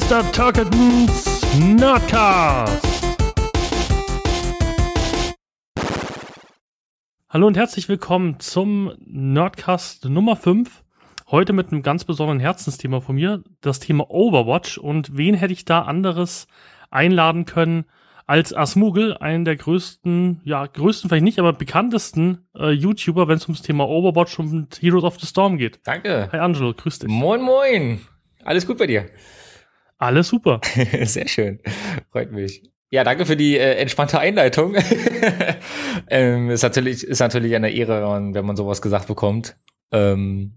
Mr. Turketons Nerdcast. Hallo und herzlich willkommen zum Nerdcast Nummer 5. Heute mit einem ganz besonderen Herzensthema von mir, das Thema Overwatch. Und wen hätte ich da anderes einladen können als Asmugel, einen der größten, ja, größten vielleicht nicht, aber bekanntesten äh, YouTuber, wenn es ums Thema Overwatch und Heroes of the Storm geht. Danke. Hi Angelo, grüß dich. Moin, moin. Alles gut bei dir? Alles super. Sehr schön. Freut mich. Ja, danke für die äh, entspannte Einleitung. ähm, ist natürlich ist natürlich eine Ehre, wenn man sowas gesagt bekommt. Ähm,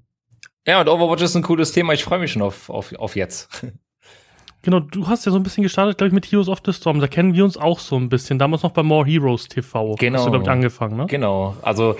ja, und Overwatch ist ein cooles Thema. Ich freue mich schon auf, auf, auf jetzt. Genau, du hast ja so ein bisschen gestartet, glaube ich, mit Heroes of the Storm. Da kennen wir uns auch so ein bisschen. Damals noch bei More Heroes TV. Genau. Hast du, glaube ich, angefangen, ne? Genau. Also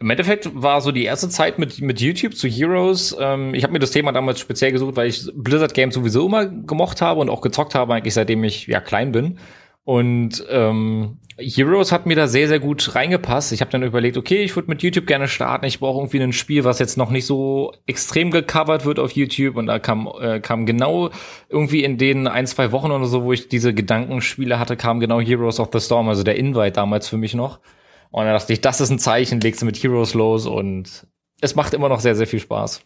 im Endeffekt war so die erste Zeit mit, mit YouTube zu Heroes. Ähm, ich habe mir das Thema damals speziell gesucht, weil ich Blizzard Games sowieso immer gemocht habe und auch gezockt habe, eigentlich seitdem ich ja klein bin. Und ähm, Heroes hat mir da sehr, sehr gut reingepasst. Ich habe dann überlegt, okay, ich würde mit YouTube gerne starten. Ich brauche irgendwie ein Spiel, was jetzt noch nicht so extrem gecovert wird auf YouTube. Und da kam, äh, kam genau irgendwie in den ein, zwei Wochen oder so, wo ich diese Gedankenspiele hatte, kam genau Heroes of the Storm, also der Invite damals für mich noch. Und dann dachte ich, das ist ein Zeichen, legst du mit Heroes los und es macht immer noch sehr, sehr viel Spaß.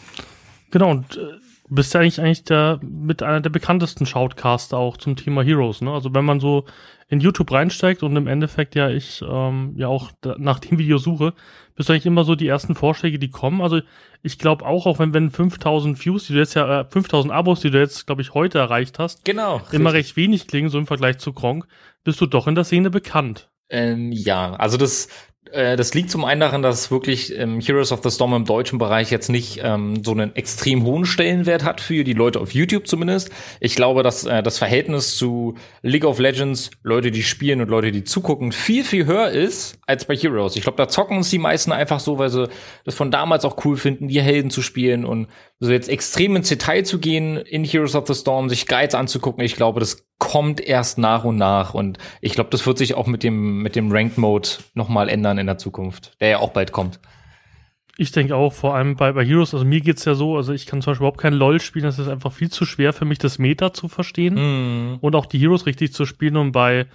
genau, und äh, bist ja eigentlich, eigentlich der, mit einer der bekanntesten Shoutcaster auch zum Thema Heroes, ne? Also wenn man so in YouTube reinsteigt und im Endeffekt ja ich ähm, ja auch nach dem Video suche, bist du eigentlich immer so die ersten Vorschläge, die kommen. Also ich glaube auch, auch wenn, wenn 5000 Views, die du jetzt ja, äh, 5000 Abos, die du jetzt, glaube ich, heute erreicht hast, genau, immer recht wenig klingen, so im Vergleich zu Gronk, bist du doch in der Szene bekannt. Ähm, ja, also das, äh, das liegt zum einen daran, dass wirklich ähm, Heroes of the Storm im deutschen Bereich jetzt nicht ähm, so einen extrem hohen Stellenwert hat für die Leute auf YouTube zumindest. Ich glaube, dass äh, das Verhältnis zu League of Legends, Leute, die spielen und Leute, die zugucken, viel, viel höher ist als bei Heroes. Ich glaube, da zocken uns die meisten einfach so, weil sie das von damals auch cool finden, die Helden zu spielen und so jetzt extrem ins Detail zu gehen in Heroes of the Storm, sich Guides anzugucken. Ich glaube, das kommt erst nach und nach und ich glaube, das wird sich auch mit dem mit dem Ranked Mode noch mal ändern in der Zukunft, der ja auch bald kommt. Ich denke auch, vor allem bei, bei Heroes, also mir geht's ja so, also ich kann zum Beispiel überhaupt kein LOL spielen, das ist einfach viel zu schwer für mich, das Meta zu verstehen Mm. und auch die Heroes richtig zu spielen. Und bei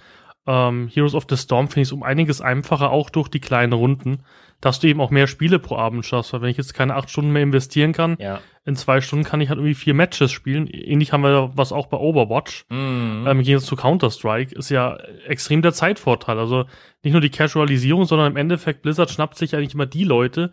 ähm, Heroes of the Storm finde ich es um einiges einfacher, auch durch die kleinen Runden, dass du eben auch mehr Spiele pro Abend schaffst. Weil wenn ich jetzt keine acht Stunden mehr investieren kann, Ja. In zwei Stunden kann ich halt irgendwie vier Matches spielen. Ähnlich haben wir was auch bei Overwatch. Mm. Ähm, Im Gegensatz zu Counter-Strike ist ja extrem der Zeitvorteil. Also nicht nur die Casualisierung, sondern im Endeffekt Blizzard schnappt sich eigentlich immer die Leute,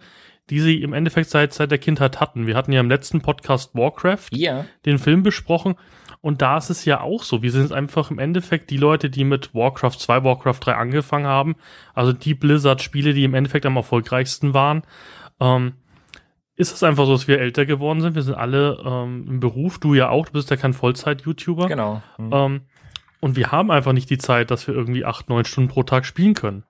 die sie im Endeffekt seit, seit der Kindheit hatten. Wir hatten ja im letzten Podcast Warcraft, Ja. den Film besprochen. Und da ist es ja auch so. Wir sind einfach im Endeffekt die Leute, die mit Warcraft 2, Warcraft 3 angefangen haben. Also die Blizzard-Spiele, die im Endeffekt am erfolgreichsten waren. Ähm, ist es einfach so, dass wir älter geworden sind. Wir sind alle ähm, im Beruf. Du ja auch. Du bist ja kein Vollzeit-YouTuber. Genau. Mm. Ähm, und wir haben einfach nicht die Zeit, dass wir irgendwie acht, neun Stunden pro Tag spielen können.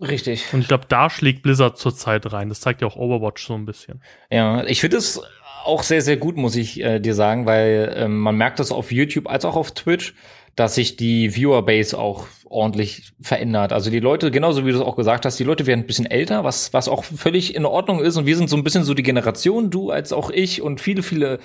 Richtig. Und ich glaube, da schlägt Blizzard zurzeit rein. Das zeigt ja auch Overwatch so ein bisschen. Ja, ich finde es auch sehr, sehr gut, muss ich äh, dir sagen, weil ähm, man merkt das auf YouTube als auch auf Twitch, dass sich die Viewerbase auch ordentlich verändert. Also die Leute, genauso wie du es auch gesagt hast, die Leute werden ein bisschen älter, was, was auch völlig in Ordnung ist. Und wir sind so ein bisschen so die Generation, du als auch ich und viele, viele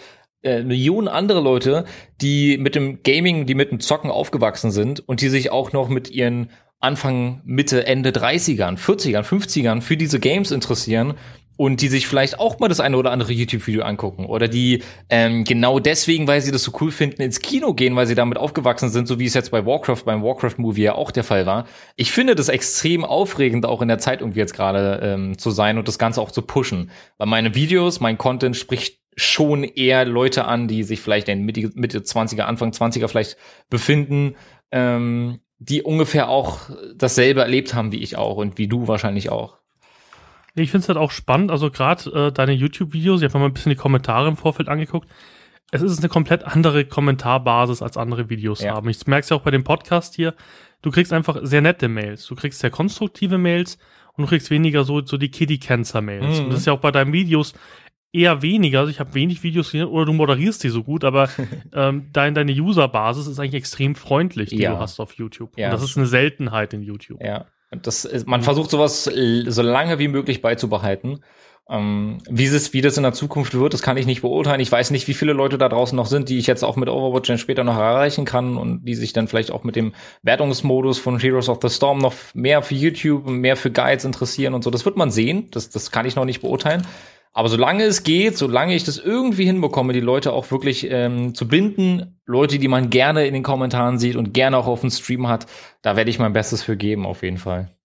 äh, Millionen andere Leute, die mit dem Gaming, die mit dem Zocken aufgewachsen sind und die sich auch noch mit ihren Anfang, Mitte, Ende 30ern, 40ern, 50ern für diese Games interessieren und die sich vielleicht auch mal das eine oder andere YouTube-Video angucken oder die ähm, genau deswegen, weil sie das so cool finden, ins Kino gehen, weil sie damit aufgewachsen sind, so wie es jetzt bei Warcraft, beim Warcraft-Movie ja auch der Fall war. Ich finde das extrem aufregend, auch in der Zeit irgendwie jetzt gerade ähm, zu sein und das Ganze auch zu pushen. Weil meine Videos, mein Content spricht schon eher Leute an, die sich vielleicht in Mitte, Mitte 20er, Anfang 20er vielleicht befinden, ähm, die ungefähr auch dasselbe erlebt haben wie ich auch und wie du wahrscheinlich auch. Ich finde es halt auch spannend, also gerade äh, deine YouTube-Videos, ich habe mir mal ein bisschen die Kommentare im Vorfeld angeguckt. Es ist eine komplett andere Kommentarbasis als andere Videos Ja. haben. Ich merke es ja auch bei dem Podcast hier. Du kriegst einfach sehr nette Mails. Du kriegst sehr konstruktive Mails und du kriegst weniger so, so die Kitty-Cancer-Mails. Mhm. Und das ist ja auch bei deinen Videos eher weniger. Also ich habe wenig Videos gesehen oder du moderierst die so gut, aber ähm, dein, deine User-Basis ist eigentlich extrem freundlich, die Ja. du hast auf YouTube. Ja. Und das ist eine Seltenheit in YouTube. Ja. Das ist, man versucht sowas l- so lange wie möglich beizubehalten. Ähm, wie, es, wie das in der Zukunft wird, das kann ich nicht beurteilen. Ich weiß nicht, wie viele Leute da draußen noch sind, die ich jetzt auch mit Overwatch dann später noch erreichen kann und die sich dann vielleicht auch mit dem Wertungsmodus von Heroes of the Storm noch mehr für YouTube und mehr für Guides interessieren und so. Das wird man sehen. Das, das kann ich noch nicht beurteilen. Aber solange es geht, solange ich das irgendwie hinbekomme, die Leute auch wirklich ähm, zu binden, Leute, die man gerne in den Kommentaren sieht und gerne auch auf dem Stream hat, da werde ich mein Bestes für geben, auf jeden Fall.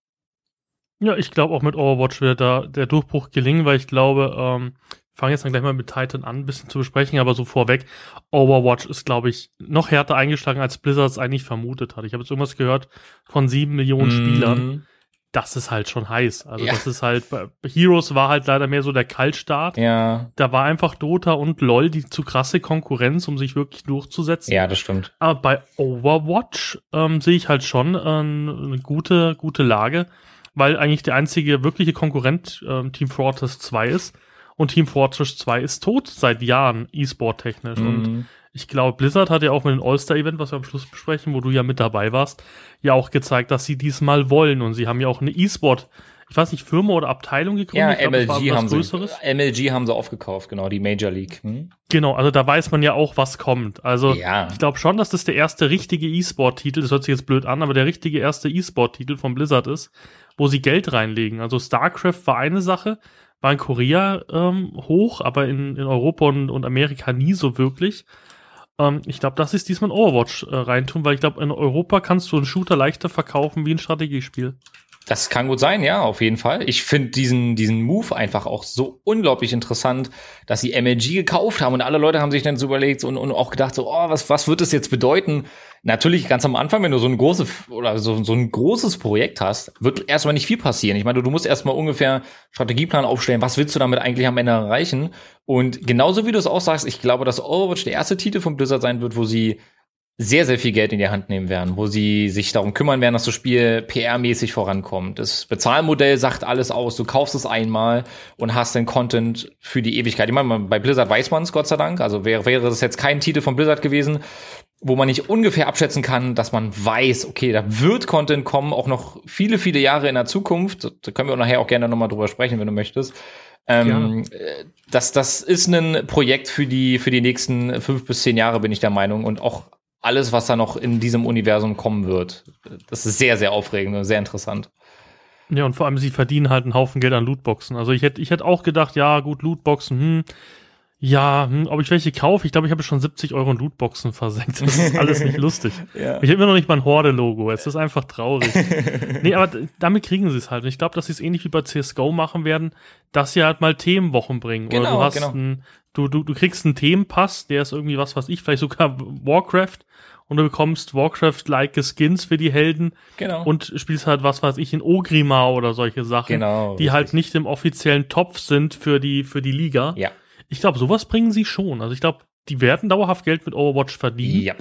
Ja, ich glaube auch mit Overwatch wird da der Durchbruch gelingen, weil ich glaube, ähm, fange jetzt dann gleich mal mit Titan an, ein bisschen zu besprechen, aber so vorweg, Overwatch ist, glaube ich, noch härter eingeschlagen, als Blizzard es eigentlich vermutet hat. Ich habe jetzt irgendwas gehört von sieben Millionen mm. Spielern. Das ist halt schon heiß. Also ja. das ist halt, Heroes war halt leider mehr so der Kaltstart. Ja. Da war einfach Dota und LOL die zu krasse Konkurrenz, um sich wirklich durchzusetzen. Ja, das stimmt. Aber bei Overwatch ähm, sehe ich halt schon äh, eine gute, gute Lage weil eigentlich der einzige wirkliche Konkurrent ähm, Team Fortress 2 ist. Und Team Fortress 2 ist tot seit Jahren, E-Sport-technisch. Mhm. Und ich glaube, Blizzard hat ja auch mit dem All-Star-Event, was wir am Schluss besprechen, wo du ja mit dabei warst, ja auch gezeigt, dass sie diesmal wollen. Und sie haben ja auch eine E-Sport- ich weiß nicht, Firma oder Abteilung gegründet. Ja, glaub, MLG, haben sie, MLG haben sie aufgekauft, genau, die Major League. Hm? Genau, also da weiß man ja auch, was kommt. Also ja. ich glaube schon, dass das der erste richtige E-Sport-Titel, das hört sich jetzt blöd an, aber der richtige erste E-Sport-Titel von Blizzard ist wo sie Geld reinlegen. Also StarCraft war eine Sache, war in Korea ähm, hoch, aber in, in Europa und, und Amerika nie so wirklich. Ähm, ich glaube, das ist diesmal Overwatch äh, reintun, weil ich glaube, in Europa kannst du einen Shooter leichter verkaufen wie ein Strategiespiel. Das kann gut sein, ja, auf jeden Fall. Ich finde diesen, diesen Move einfach auch so unglaublich interessant, dass sie MLG gekauft haben und alle Leute haben sich dann so überlegt und, und auch gedacht, so, oh, was, was wird das jetzt bedeuten? Natürlich ganz am Anfang, wenn du so ein großes oder so, so ein großes Projekt hast, wird erstmal nicht viel passieren. Ich meine, du, du musst erstmal ungefähr Strategieplan aufstellen, was willst du damit eigentlich am Ende erreichen? Und genauso wie du es auch sagst, ich glaube, dass Overwatch der erste Titel von Blizzard sein wird, wo sie sehr, sehr viel Geld in die Hand nehmen werden, wo sie sich darum kümmern werden, dass das Spiel PR-mäßig vorankommt. Das Bezahlmodell sagt alles aus. Du kaufst es einmal und hast den Content für die Ewigkeit. Ich meine, bei Blizzard weiß man es, Gott sei Dank. Also wäre, wäre das jetzt kein Titel von Blizzard gewesen, wo man nicht ungefähr abschätzen kann, dass man weiß, okay, da wird Content kommen, auch noch viele, viele Jahre in der Zukunft. Da können wir nachher auch gerne nochmal drüber sprechen, wenn du möchtest. Ähm, äh, das, das ist ein Projekt für die, für die nächsten fünf bis zehn Jahre, bin ich der Meinung. Und auch alles, was da noch in diesem Universum kommen wird. Das ist sehr, sehr aufregend und sehr interessant. Ja, und vor allem, sie verdienen halt einen Haufen Geld an Lootboxen. Also ich hätte ich hätte auch gedacht, ja, gut, Lootboxen, hm, ja, hm, ob ich welche kaufe, ich glaube, ich habe schon 70 Euro in Lootboxen versenkt. Das ist alles nicht lustig. ja. Ich habe immer noch nicht mein Horde-Logo. Es ist einfach traurig. nee, aber damit kriegen sie es halt. Und ich glaube, dass sie es ähnlich wie bei CSGO machen werden, dass sie halt mal Themenwochen bringen. Genau, Oder du hast genau. einen, du, du, du kriegst einen Themenpass, der ist irgendwie was, was ich, vielleicht sogar Warcraft und du bekommst Warcraft-like Skins für die Helden genau. und spielst halt was weiß ich in Ogrimmar oder solche Sachen, genau, die halt richtig. halt nicht im offiziellen Topf sind für die für die Liga. Ja. Ich glaube, sowas bringen sie schon. Also ich glaube, die werden dauerhaft Geld mit Overwatch verdienen. Ja.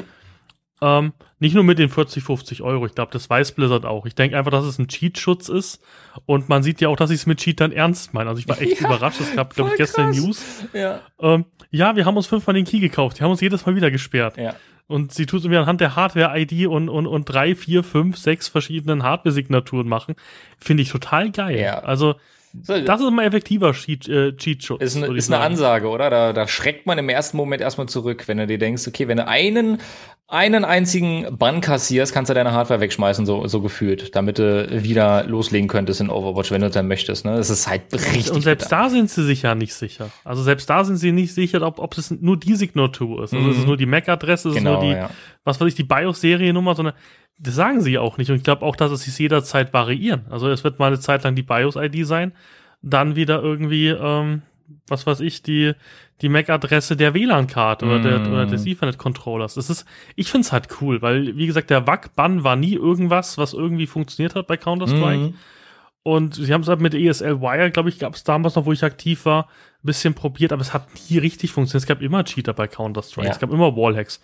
Ähm, nicht nur mit den 40, 50 Euro. Ich glaube, das weiß Blizzard auch. Ich denke einfach, dass es ein Cheat-Schutz ist. Und man sieht ja auch, dass sie es mit Cheatern ernst meinen. Also ich war echt ja, überrascht. Es gab, glaube ich, gestern krass. News. Ja. Ähm, ja, wir haben uns fünfmal den Key gekauft. Die haben uns jedes Mal wieder gesperrt. Ja. Und sie tut es mir anhand der Hardware-ID und, und, und drei, vier, fünf, sechs verschiedenen Hardware-Signaturen machen. Finde ich total geil. Ja. Also so, das ist mal effektiver Cheat, äh, Cheat-Schutz. Ist, eine, ist eine Ansage, oder? Da, da schreckt man im ersten Moment erstmal zurück, wenn du dir denkst, okay, wenn du einen, einen einzigen Bann kassierst, kannst du deine Hardware wegschmeißen, so, so gefühlt, damit du wieder loslegen könntest in Overwatch, wenn du dann möchtest. Ne? Das ist halt richtig. Und selbst bitter. da sind sie sich ja nicht sicher. Also selbst da sind sie nicht sicher, ob, ob es nur die Signatur ist. Also mhm. es ist nur die MAC-Adresse, es genau, ist nur die, ja. was weiß ich, die BIOS-Seriennummer, sondern das sagen sie auch nicht. Und ich glaube auch, dass es sich jederzeit variieren. Also es wird mal eine Zeit lang die BIOS-ID sein, dann wieder irgendwie, ähm, was weiß ich, die, die MAC-Adresse der WLAN-Karte mm. oder, der, oder des mm. Ethernet-Controllers. Das ist, ich finde es halt cool, weil, wie gesagt, der WAC-Bann war nie irgendwas, was irgendwie funktioniert hat bei Counter-Strike. Mm. Und sie haben es halt mit ESL Wire, glaube ich, gab es damals noch, wo ich aktiv war, ein bisschen probiert, aber es hat nie richtig funktioniert. Es gab immer Cheater bei Counter-Strike, ja. es gab immer Wallhacks.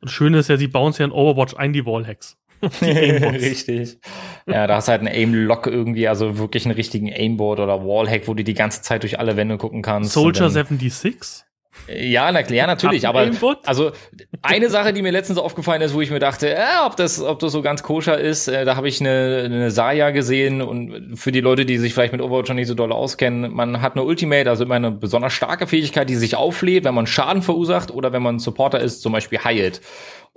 Und schön ist ja, sie bauen ja in Overwatch ein, die Wallhacks. Richtig. Ja, da hast du halt einen Aim-Lock irgendwie, also wirklich einen richtigen Aimboard oder Wallhack, wo du die ganze Zeit durch alle Wände gucken kannst. Soldier 76? Ja, na, ja natürlich, aber also eine Sache, die mir letztens aufgefallen ist, wo ich mir dachte, äh, ob das, ob das so ganz koscher ist, äh, da habe ich eine, eine Saya gesehen und für die Leute, die sich vielleicht mit Overwatch schon nicht so doll auskennen, man hat eine Ultimate, also immer eine besonders starke Fähigkeit, die sich auflädt, wenn man Schaden verursacht oder wenn man Supporter ist, zum Beispiel heilt.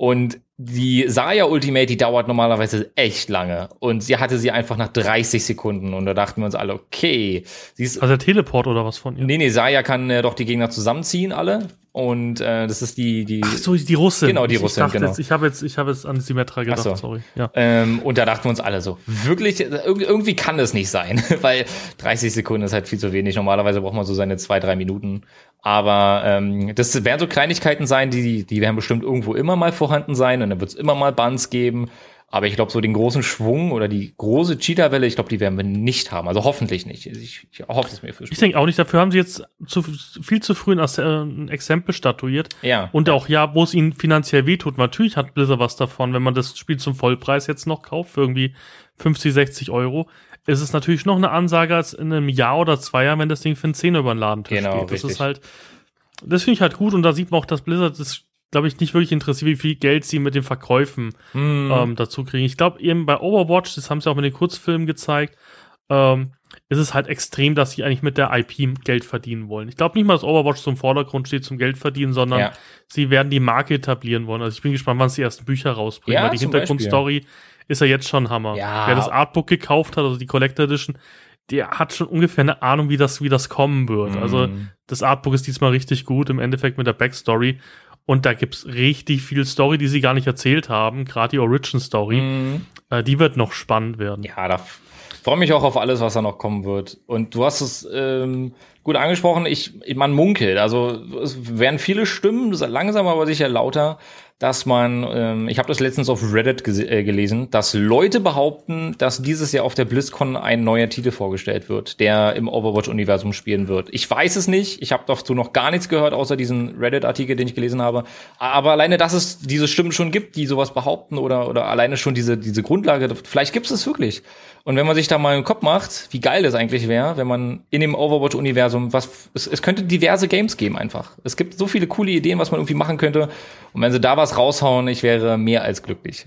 Und die Saya Ultimate, die dauert normalerweise echt lange. Und sie hatte sie einfach nach 30 Sekunden. Und da dachten wir uns alle, okay. Sie ist, Also der Teleport oder was von ihr? nee, nee, Saya kann äh, doch die Gegner zusammenziehen, alle. Und äh, das ist die, die. Ach so, die Russin. Genau, die Ich Russin, dachte genau. Jetzt, ich habe jetzt, ich habe jetzt an Symmetra gedacht, Ach so. sorry. Ja. Ähm, und da dachten wir uns alle so, wirklich, äh, irg- irgendwie kann das nicht sein, weil 30 Sekunden ist halt viel zu wenig. Normalerweise braucht man so seine zwei, drei Minuten. Aber ähm, das werden so Kleinigkeiten sein, die, die werden bestimmt irgendwo immer mal vorhanden sein und dann wird es immer mal Buns geben. Aber ich glaube, so den großen Schwung oder die große Cheetah-Welle, ich glaube, die werden wir nicht haben. Also hoffentlich nicht. Ich, ich hoffe es mir für Ich denke auch nicht, dafür haben sie jetzt zu, viel zu früh ein, äh, Exempel statuiert. Ja. Und auch, ja, wo es ihnen finanziell wehtut. Natürlich hat Blizzard was davon, wenn man das Spiel zum Vollpreis jetzt noch kauft, für irgendwie 50, 60 Euro. Ist es natürlich noch eine Ansage als in einem Jahr oder zwei Jahren, wenn das Ding für einen Zehner über den Ladentisch Genau, geht. Das richtig. ist halt, das finde ich halt gut und da sieht man auch, dass Blizzard das, glaube ich, nicht wirklich interessiert, wie viel Geld sie mit den Verkäufen Hm. ähm, dazu kriegen. Ich glaube, eben bei Overwatch, das haben sie auch mit den Kurzfilmen gezeigt, ähm, ist es halt extrem, dass sie eigentlich mit der IP Geld verdienen wollen. Ich glaube nicht mal, dass Overwatch zum Vordergrund steht zum Geld verdienen, sondern Ja. sie werden die Marke etablieren wollen. Also ich bin gespannt, wann sie die ersten Bücher rausbringen, Ja, weil die Hintergrundstory ist ja jetzt schon Hammer. Ja. Wer das Artbook gekauft hat, also die Collector Edition, der hat schon ungefähr eine Ahnung, wie das, wie das kommen wird. Also Mhm. das Artbook ist diesmal richtig gut, im Endeffekt mit der Backstory. Und da gibt's richtig viel Story, die sie gar nicht erzählt haben, gerade die Origin-Story. Mhm. Äh, die wird noch spannend werden. Ja, da freue mich auch auf alles, was da noch kommen wird. Und du hast es ähm, gut angesprochen. Ich, man munkelt. Also es werden viele Stimmen, langsam aber sicher lauter, dass man, ähm, ich habe das letztens auf Reddit äh, gelesen, dass Leute behaupten, dass dieses Jahr auf der BlizzCon ein neuer Titel vorgestellt wird, der im Overwatch-Universum spielen wird. Ich weiß es nicht. Ich habe dazu noch gar nichts gehört, außer diesen Reddit-Artikel, den ich gelesen habe. Aber alleine, dass es diese Stimmen schon gibt, die sowas behaupten oder, oder alleine schon diese, diese Grundlage, vielleicht gibt es es wirklich. Und wenn man sich da mal im Kopf macht, wie geil das eigentlich wäre, wenn man in dem Overwatch-Universum, was, es, es könnte diverse Games geben einfach. Es gibt so viele coole Ideen, was man irgendwie machen könnte. Und wenn sie da was raushauen, ich wäre mehr als glücklich.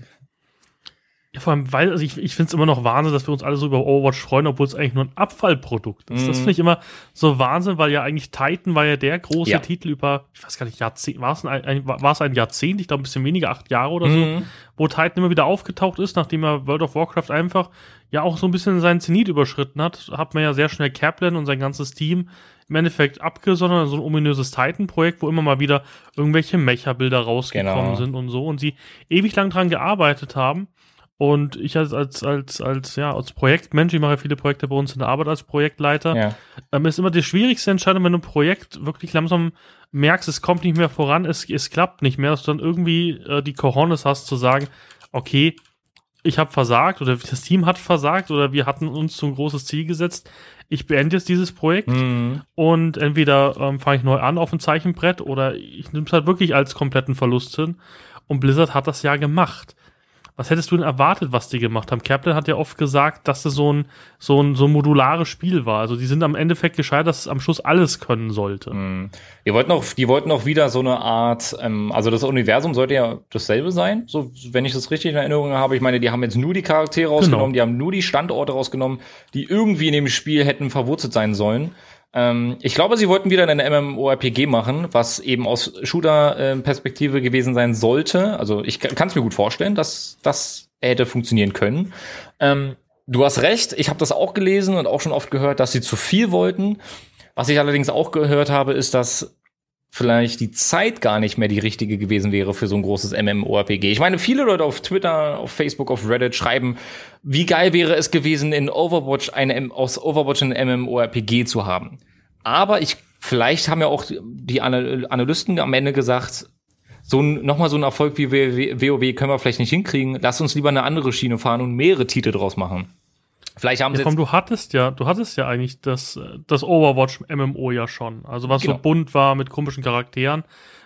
Ja, vor allem, weil, also ich, ich finde es immer noch Wahnsinn, dass wir uns alle so über Overwatch freuen, obwohl es eigentlich nur ein Abfallprodukt ist. Das Mhm. finde ich immer so Wahnsinn, weil ja eigentlich Titan war ja der große Ja. Titel über, ich weiß gar nicht, Jahrzehnt, war es ein, ein, war es ein Jahrzehnt, ich glaube ein bisschen weniger, acht Jahre oder so, Mhm. wo Titan immer wieder aufgetaucht ist, nachdem er World of Warcraft einfach ja auch so ein bisschen seinen Zenit überschritten hat, hat man ja sehr schnell Kaplan und sein ganzes Team im Endeffekt abgesondert in so ein ominöses Titan-Projekt, wo immer mal wieder irgendwelche Mecha-Bilder rausgekommen Genau. sind und so und sie ewig lang dran gearbeitet haben. Und ich als, als, als, als, ja, als Projektmensch, ich mache ja viele Projekte bei uns in der Arbeit als Projektleiter, Ja. ähm, ist immer die schwierigste Entscheidung, wenn du ein Projekt wirklich langsam merkst, es kommt nicht mehr voran, es, es klappt nicht mehr, dass du dann irgendwie äh, die Cojones hast zu sagen, okay, ich habe versagt oder das Team hat versagt oder wir hatten uns so ein großes Ziel gesetzt. Ich beende jetzt dieses Projekt Mhm. und entweder ähm, fange ich neu an auf ein Zeichenbrett oder ich nehme es halt wirklich als kompletten Verlust hin. Und Blizzard hat das ja gemacht. Was hättest du denn erwartet, was die gemacht haben? Kaplan hat ja oft gesagt, dass das so ein, so ein, so ein modulares Spiel war. Also die sind am Endeffekt gescheitert, dass es am Schluss alles können sollte. Mhm. Die wollten auch, die wollten auch wieder so eine Art, ähm, also das Universum sollte ja dasselbe sein, so wenn ich das richtig in Erinnerung habe. Ich meine, die haben jetzt nur die Charaktere rausgenommen, die haben nur die Standorte rausgenommen, die irgendwie in dem Spiel hätten verwurzelt sein sollen. Ähm, ich glaube, sie wollten wieder eine MMORPG machen, was eben aus Shooter-Perspektive gewesen sein sollte. Also ich kann es mir gut vorstellen, dass das hätte funktionieren können. Ähm, du hast recht, ich habe das auch gelesen und auch schon oft gehört, dass sie zu viel wollten. Was ich allerdings auch gehört habe, ist, dass vielleicht die Zeit gar nicht mehr die richtige gewesen wäre für so ein großes MMORPG. Ich meine, viele Leute auf Twitter, auf Facebook, auf Reddit schreiben, wie geil wäre es gewesen, in Overwatch eine aus Overwatch ein MMORPG zu haben. Aber ich vielleicht haben ja auch die Ana- Analysten am Ende gesagt, so ein, nochmal so ein Erfolg wie WoW können wir vielleicht nicht hinkriegen. Lass uns lieber eine andere Schiene fahren und mehrere Titel draus machen. Vielleicht haben Ja, sie komm, du hattest ja, du hattest ja eigentlich das, das Overwatch MMO ja schon. Also was Genau. so bunt war mit komischen Charakteren,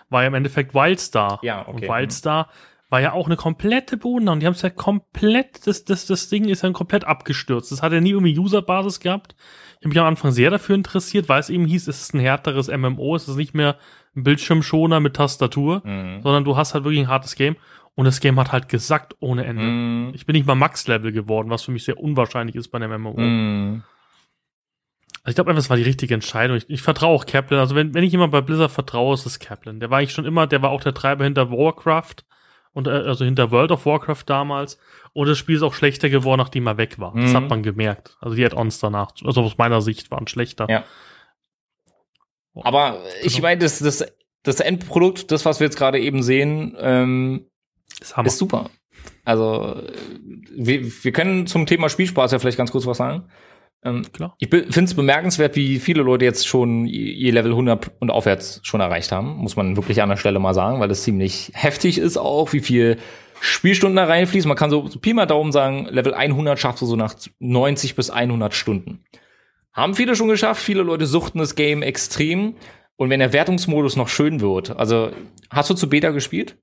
war ja im Endeffekt Wildstar. Ja, okay. Und Wildstar war ja auch eine komplette Boden und die haben es ja komplett, das, das, das Ding ist ja komplett abgestürzt. Das hat ja nie irgendwie Userbasis gehabt. Ich habe mich am Anfang sehr dafür interessiert, weil es eben hieß, es ist ein härteres MMO, es ist nicht mehr ein Bildschirmschoner mit Tastatur, Mhm. sondern du hast halt wirklich ein hartes Game. Und das Game hat halt gesackt ohne Ende. Mhm. Ich bin nicht mal Max-Level geworden, was für mich sehr unwahrscheinlich ist bei einem MMO. Mhm. Also ich glaube einfach, es war die richtige Entscheidung. Ich, ich vertraue auch Kaplan. Also wenn, wenn ich jemand bei Blizzard vertraue, ist es Kaplan. Der war eigentlich schon immer, der war auch der Treiber hinter Warcraft und äh, also hinter World of Warcraft damals. Und das Spiel ist auch schlechter geworden, nachdem er weg war. Das Mhm. hat man gemerkt. Also die Add-ons danach, also aus meiner Sicht, waren schlechter. Ja. Aber ich Genau. meine, das, das, das Endprodukt, das, was wir jetzt gerade eben sehen, ähm, Das haben ist super. Also, äh, wir, wir können zum Thema Spielspaß ja vielleicht ganz kurz was sagen. Ähm, Klar. Ich finde es bemerkenswert, wie viele Leute jetzt schon ihr Level 100 und aufwärts schon erreicht haben. Muss man wirklich an der Stelle mal sagen, weil das ziemlich heftig ist auch, wie viel Spielstunden da reinfließen. Man kann so, so Pi mal Daumen sagen, Level 100 schaffst du so nach 90 bis 100 Stunden. Haben viele schon geschafft. Viele Leute suchten das Game extrem. Und wenn der Wertungsmodus noch schön wird, also hast du zu Beta gespielt?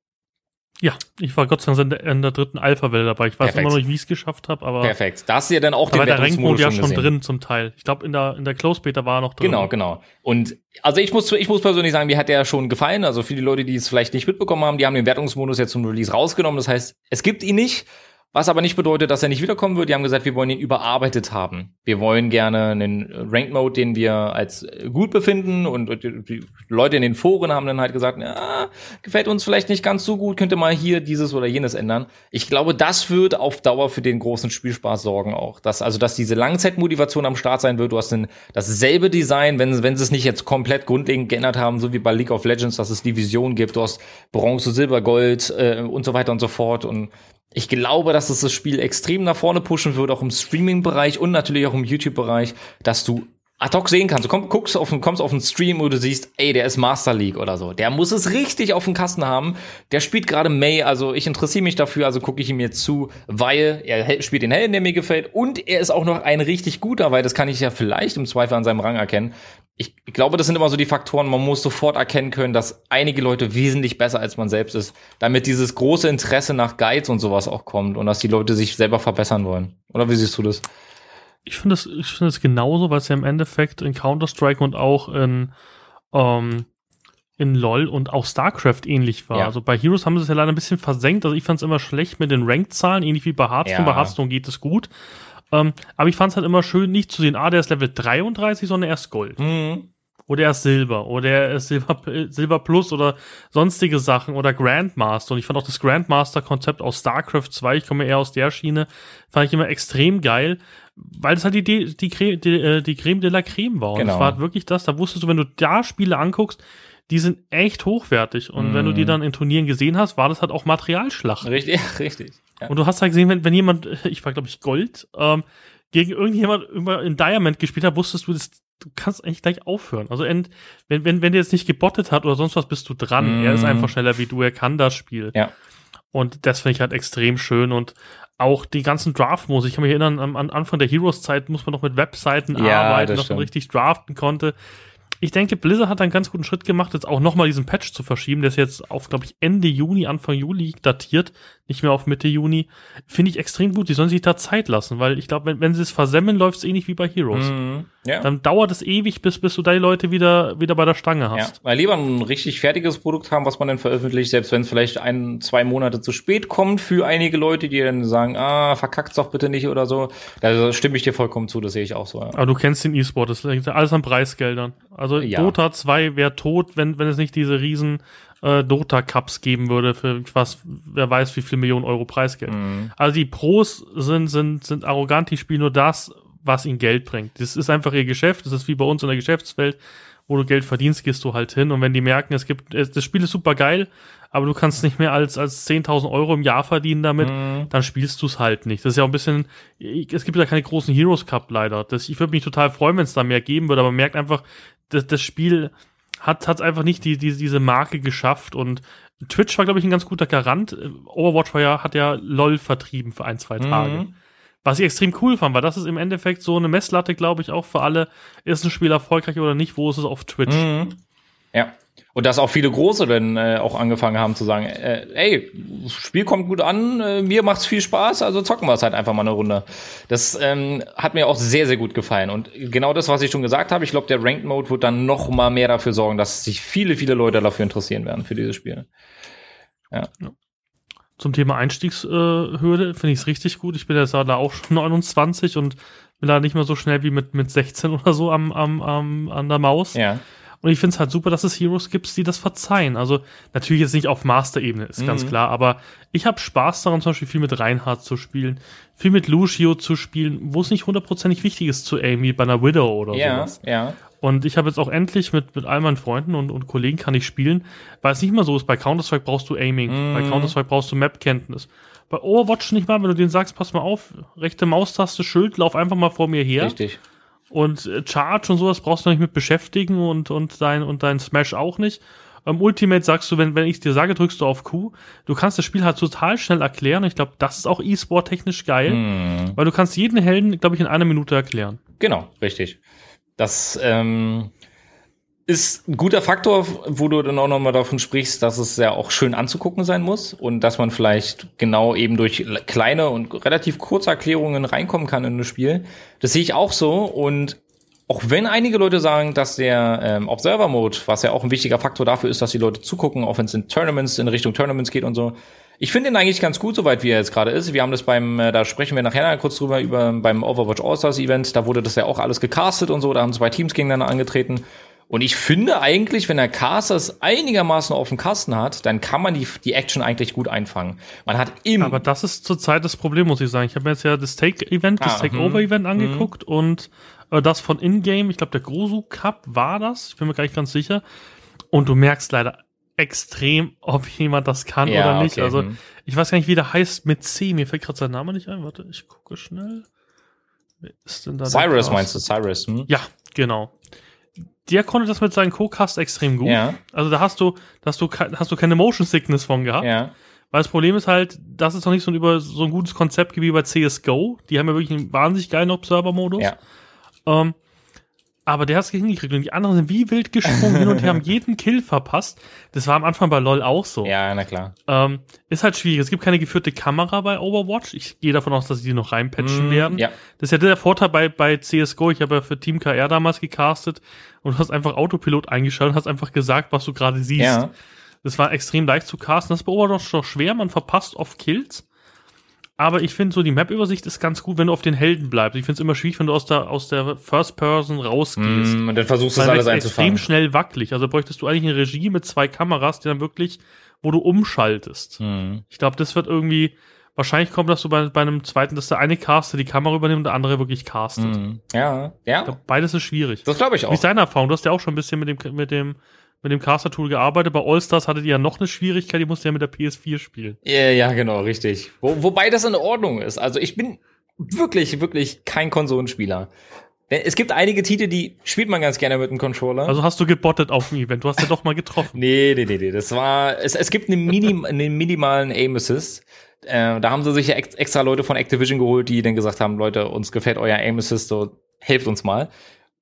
Ja, ich war Gott sei Dank in der, in der dritten Alpha-Welle dabei. Ich weiß Perfekt. immer noch nicht, wie ich es geschafft habe, aber Perfekt. Da hast du ja dann auch da war den der Rankmode Wertungsmodus ja schon gesehen. drin zum Teil. Ich glaube, in der, in der Close-Beta war er noch drin. Genau, genau. Und also ich muss, ich muss persönlich sagen, mir hat der schon gefallen. Also für die Leute, die es vielleicht nicht mitbekommen haben, die haben den Wertungsmodus jetzt zum Release rausgenommen. Das heißt, es gibt ihn nicht. Was aber nicht bedeutet, dass er nicht wiederkommen wird. Die haben gesagt, wir wollen ihn überarbeitet haben. Wir wollen gerne einen Ranked Mode, den wir als gut befinden. Und die- die Leute in den Foren haben dann halt gesagt, ja, gefällt uns vielleicht nicht ganz so gut, könnte mal hier dieses oder jenes ändern. Ich glaube, das wird auf Dauer für den großen Spielspaß sorgen auch. Dass, also, dass diese Langzeitmotivation am Start sein wird. Du hast ein, dasselbe Design, wenn, wenn sie es nicht jetzt komplett grundlegend geändert haben, so wie bei League of Legends, dass es Divisionen gibt. Du hast Bronze, Silber, Gold äh, und so weiter und so fort. Und ich glaube, dass es das Spiel extrem nach vorne pushen wird, auch im Streaming-Bereich und natürlich auch im YouTube-Bereich, dass du ad hoc sehen kannst. Du komm, guckst auf, den- kommst auf einen Stream, wo du siehst, ey, der ist Master League oder so. Der muss es richtig auf dem Kasten haben. Der spielt gerade May, also ich interessiere mich dafür, also gucke ich ihm jetzt zu, weil er spielt den Helden, der mir gefällt und er ist auch noch ein richtig guter, weil das kann ich ja vielleicht im Zweifel an seinem Rang erkennen. Ich glaube, das sind immer so die Faktoren, man muss sofort erkennen können, dass einige Leute wesentlich besser als man selbst ist, damit dieses große Interesse nach Guides und sowas auch kommt und dass die Leute sich selber verbessern wollen. Oder wie siehst du das? Ich finde es ich finde es genauso, weil es ja im Endeffekt in Counter-Strike und auch in, ähm, in LoL und auch StarCraft ähnlich war. Ja. Also bei Heroes haben sie es ja leider ein bisschen versenkt. Also ich fand es immer schlecht mit den Rank-Zahlen, ähnlich wie bei Hearthstone. Ja. Bei Hearthstone geht es gut. Ähm, aber ich fand es halt immer schön, nicht zu sehen, ah, der ist Level 33, sondern er ist Gold. Hm. Oder er ist Silber. Oder er ist Silber, äh, Silber Plus oder sonstige Sachen. Oder Grandmaster. Und ich fand auch das Grandmaster-Konzept aus StarCraft 2, ich komme eher aus der Schiene, fand ich immer extrem geil, weil das halt die, die, die, Creme, die, äh, die Creme de la Creme war. Und Genau. es war halt wirklich das, da wusstest du, wenn du da Spiele anguckst, die sind echt hochwertig. Und wenn du die Mhm. dann in Turnieren gesehen hast, war das halt auch Materialschlacht. Richtig, richtig. Ja. Und du hast halt gesehen, wenn, wenn jemand, ich war glaube ich Gold, ähm, gegen irgendjemand immer in Diamond gespielt hat, wusstest du, das, du kannst eigentlich gleich aufhören. Also wenn, wenn, wenn der jetzt nicht gebottet hat oder sonst was, bist du dran. Mhm. Er ist einfach schneller wie du, er kann das Spiel. Ja. Und das finde ich halt extrem schön und auch die ganzen Draft-Modus. Ich kann mich erinnern, am, am Anfang der Heroes-Zeit muss man noch mit Webseiten Ja, arbeiten, das dass man richtig draften konnte. Ich denke, Blizzard hat einen ganz guten Schritt gemacht, jetzt auch nochmal diesen Patch zu verschieben. Der ist jetzt auf, glaube ich, Ende Juni, Anfang Juli datiert, nicht mehr auf Mitte Juni. Finde ich extrem gut. Die sollen sich da Zeit lassen, weil ich glaube, wenn, wenn sie es versemmeln, läuft es ähnlich wie bei Heroes. Mhm. Ja. Dann dauert es ewig, bis, bis du da die Leute wieder, wieder bei der Stange Ja, hast. weil lieber ein richtig fertiges Produkt haben, was man dann veröffentlicht, selbst wenn es vielleicht ein, zwei Monate zu spät kommt für einige Leute, die dann sagen, ah, verkackt's doch bitte nicht oder so. Da stimme ich dir vollkommen zu, das sehe ich auch so. Ja. Aber du kennst den E-Sport, das liegt alles an Preisgeldern. Also Ja. Dota 2 wäre tot, wenn, wenn es nicht diese riesen äh, Dota Cups geben würde für was, wer weiß wie viel Millionen Euro Preisgeld. Mhm. Also die Pros sind, sind, sind arrogant, die spielen nur das, was ihnen Geld bringt. Das ist einfach ihr Geschäft, das ist wie bei uns in der Geschäftswelt, wo du Geld verdienst, gehst du halt hin und wenn die merken, es gibt, es, das Spiel ist super geil, aber du kannst nicht mehr als, als 10.000 Euro im Jahr verdienen damit, Mhm. dann spielst du es halt nicht. Das ist ja auch ein bisschen, es gibt ja keine großen Heroes Cup leider. Das, ich würde mich total freuen, wenn es da mehr geben würde, aber man merkt einfach, das, das Spiel hat hat einfach nicht die, die, diese Marke geschafft und Twitch war, glaube ich, ein ganz guter Garant. Overwatch war ja, hat ja LOL vertrieben für ein, zwei Tage. Mhm. Was ich extrem cool fand, weil das ist im Endeffekt so eine Messlatte, glaube ich, auch für alle, ist ein Spiel erfolgreich oder nicht, wo ist es auf Twitch? Mhm. Ja. Und dass auch viele Große dann äh, auch angefangen haben zu sagen, äh, ey, das Spiel kommt gut an, äh, mir macht's viel Spaß, also zocken wir es halt einfach mal eine Runde. Das ähm, hat mir auch sehr, sehr gut gefallen. Und genau das, was ich schon gesagt habe, ich glaube, der Ranked Mode wird dann noch mal mehr dafür sorgen, dass sich viele, viele Leute dafür interessieren werden, für dieses Spiel. Ja. Zum Thema Einstiegshürde äh, finde ich es richtig gut. Ich bin jetzt da auch schon 29 und bin da nicht mehr so schnell wie mit, mit 16 oder so am, am, am, an der Maus. Ja. Und ich finde es halt super, dass es Heroes gibt, die das verzeihen. Also natürlich jetzt nicht auf Master-Ebene, ist mhm. ganz klar, aber ich habe Spaß daran, zum Beispiel viel mit Reinhardt zu spielen, viel mit Lucio zu spielen, wo es nicht hundertprozentig wichtig ist zu aimen, wie bei einer Widow oder ja, sowas. Ja. Und ich habe jetzt auch endlich mit, mit all meinen Freunden und, und Kollegen kann ich spielen, weil es nicht mal so ist, bei Counter-Strike brauchst du Aiming, mhm. bei Counter-Strike brauchst du Map-Kenntnis. Bei Overwatch nicht mal, wenn du denen sagst, pass mal auf, rechte Maustaste, Schild, lauf einfach mal vor mir her. Richtig. Und äh, Charge und sowas brauchst du nicht mit beschäftigen und, und dein, und dein Smash auch nicht. Im Ultimate sagst du, wenn, wenn ich dir sage, drückst du auf Q. Du kannst das Spiel halt total schnell erklären. Ich glaube, das ist auch E-Sport technisch geil, mm. weil du kannst jeden Helden, glaube ich, in einer Minute erklären. Genau, richtig. Das ähm, ist ein guter Faktor, wo du dann auch nochmal davon sprichst, dass es ja auch schön anzugucken sein muss und dass man vielleicht genau eben durch kleine und relativ kurze Erklärungen reinkommen kann in das Spiel. Das sehe ich auch so und auch wenn einige Leute sagen, dass der ähm, Observer-Mode, was ja auch ein wichtiger Faktor dafür ist, dass die Leute zugucken, auch wenn es in Tournaments, in Richtung Tournaments geht und so. Ich finde ihn eigentlich ganz gut, soweit wie er jetzt gerade ist. Wir haben das beim, äh, da sprechen wir nachher kurz drüber, über beim Overwatch All-Stars Event, da wurde das ja auch alles gecastet und so, da haben zwei Teams gegeneinander angetreten. Und ich finde eigentlich, wenn der Caster es einigermaßen auf dem Kasten hat, dann kann man die, die Action eigentlich gut einfangen. Man hat immer. Aber das ist zurzeit das Problem, muss ich sagen. Ich habe mir jetzt ja das Take-Event, das ah, Take-Over-Event hm, angeguckt mh. und äh, das von Ingame, ich glaube, der Grosu Cup war das. Ich bin mir gar nicht ganz sicher. Und du merkst leider extrem, ob jemand das kann ja, oder nicht. Okay, also, hm. ich weiß gar nicht, wie der heißt mit C. Mir fällt gerade sein Name nicht ein. Warte, ich gucke schnell. Wer ist denn da Cyrus meinst du, Cyrus? Hm? Ja, genau der konnte das mit seinen Co-Cast extrem gut. Ja. Also da hast du, hast du, hast du keine Motion Sickness von gehabt. Ja. Weil das Problem ist halt, das ist noch nicht so ein, über, so ein gutes Konzept wie bei CSGO. Die haben ja wirklich einen wahnsinnig geilen Observer-Modus. Ja. Ähm, aber der hat es hingekriegt und die anderen sind wie wild gesprungen hin und her, haben jeden Kill verpasst. Das war am Anfang bei LoL auch so. Ja, na klar. Ähm, ist halt schwierig. Es gibt keine geführte Kamera bei Overwatch. Ich gehe davon aus, dass sie die noch reinpatchen mm, werden. Ja. Das ist ja der Vorteil bei, bei CSGO. Ich habe ja für Team KR damals gecastet und du hast einfach Autopilot eingeschaltet und hast einfach gesagt, was du gerade siehst. Ja. Das war extrem leicht zu casten. Das ist bei Overwatch doch schwer. Man verpasst oft Kills. Aber ich finde so, die Map-Übersicht ist ganz gut, wenn du auf den Helden bleibst. Ich finde es immer schwierig, wenn du aus der, aus der First Person rausgehst. Mm, und dann versuchst du es alles einzufangen. extrem schnell wackelig. Also bräuchtest du eigentlich eine Regie mit zwei Kameras, die dann wirklich, wo du umschaltest. Mm. Ich glaube, das wird irgendwie, wahrscheinlich kommt das so bei, bei einem zweiten, dass der eine Caster die Kamera übernimmt und der andere wirklich castet. Mm. Ja, ja. Glaub, beides ist schwierig. Das glaube ich auch. Wie ist deine Erfahrung? Du hast ja auch schon ein bisschen mit dem, mit dem mit dem Caster-Tool gearbeitet. Bei All-Stars hattet ihr ja noch eine Schwierigkeit, die musste ja mit der PS4 spielen. Ja, ja, genau, richtig. Wo, wobei das in Ordnung ist. Also ich bin wirklich, wirklich kein Konsolenspieler. Es gibt einige Titel, die spielt man ganz gerne mit dem Controller. Also hast du gebottet auf dem Event. Du hast ja doch mal getroffen. nee, nee, nee, nee. Das war, es, es gibt einen, Minim, einen minimalen Aim Assist. Äh, da haben sie sich ja extra Leute von Activision geholt, die dann gesagt haben, Leute, uns gefällt euer Aim Assist, so helft uns mal.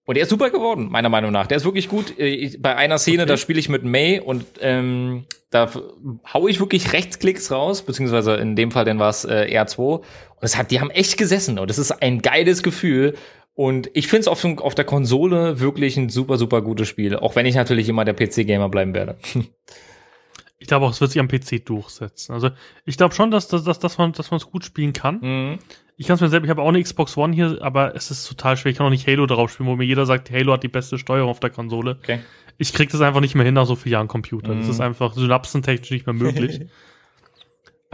Und er ist super geworden, meiner Meinung nach. Der ist wirklich gut. Äh, bei einer Szene, okay. da spiele ich mit May und ähm, da hau ich wirklich Rechtsklicks raus, beziehungsweise in dem Fall dann war es äh, R2. Und es hat, die haben echt gesessen und das ist ein geiles Gefühl. Und ich finde es auf, auf der Konsole wirklich ein super, super gutes Spiel, auch wenn ich natürlich immer der PC-Gamer bleiben werde. ich glaube auch, es wird sich am PC durchsetzen. Also ich glaube schon, dass, dass, dass, dass man dass man es gut spielen kann. Mhm. Ich kann es mir selber, ich habe auch eine Xbox One hier, aber es ist total schwer. Ich kann auch nicht Halo drauf spielen, wo mir jeder sagt, Halo hat die beste Steuerung auf der Konsole. Okay. Ich krieg das einfach nicht mehr hin nach so vielen Jahren Computer. Mm. Das ist mhm. einfach synapsentechnisch nicht mehr möglich.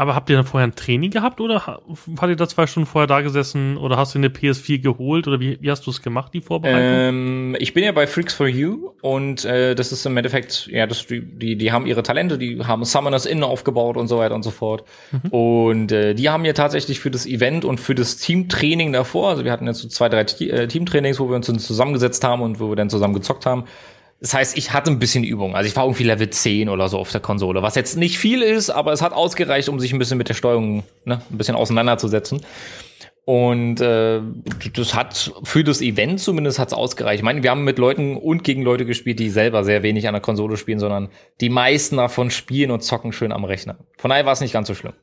Aber habt ihr dann vorher ein Training gehabt oder hat ihr da zwei Stunden vorher da gesessen oder hast du eine PS4 geholt oder wie, wie hast du es gemacht, die Vorbereitung? Ähm, ich bin ja bei Freaks for You und äh, das ist im Endeffekt, ja, das, die, die haben ihre Talente, die haben Summoners Inn aufgebaut und so weiter und so fort. Mhm. Und äh, die haben mir tatsächlich für das Event und für das Teamtraining davor, also wir hatten jetzt so zwei, drei äh, Teamtrainings, wo wir uns zusammengesetzt haben und wo wir dann zusammen gezockt haben, das heißt, ich hatte ein bisschen Übung. Also ich war irgendwie Level 10 oder so auf der Konsole, was jetzt nicht viel ist, aber es hat ausgereicht, um sich ein bisschen mit der Steuerung ne, ein bisschen auseinanderzusetzen. Und äh, das hat für das Event zumindest hat's ausgereicht. Ich meine, wir haben mit Leuten und gegen Leute gespielt, die selber sehr wenig an der Konsole spielen, sondern die meisten davon spielen und zocken schön am Rechner. Von daher war es nicht ganz so schlimm.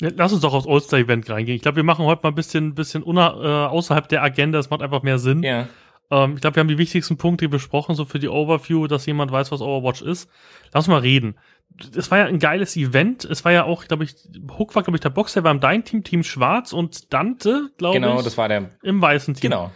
Lass uns doch aufs All-Star-Event reingehen. Ich glaube, wir machen heute mal ein bisschen, bisschen äh, außerhalb der Agenda. Das macht einfach mehr Sinn. Ja. Ähm, ich glaube, wir haben die wichtigsten Punkte besprochen, so für die Overview, dass jemand weiß, was Overwatch ist. Lass mal reden. Es war ja ein geiles Event. Es war ja auch, glaube ich, Hook war, glaube ich, der Boxer war im dein Team, Team Schwarz und Dante, glaube Genau, ich, das war der. im weißen Team. Genau.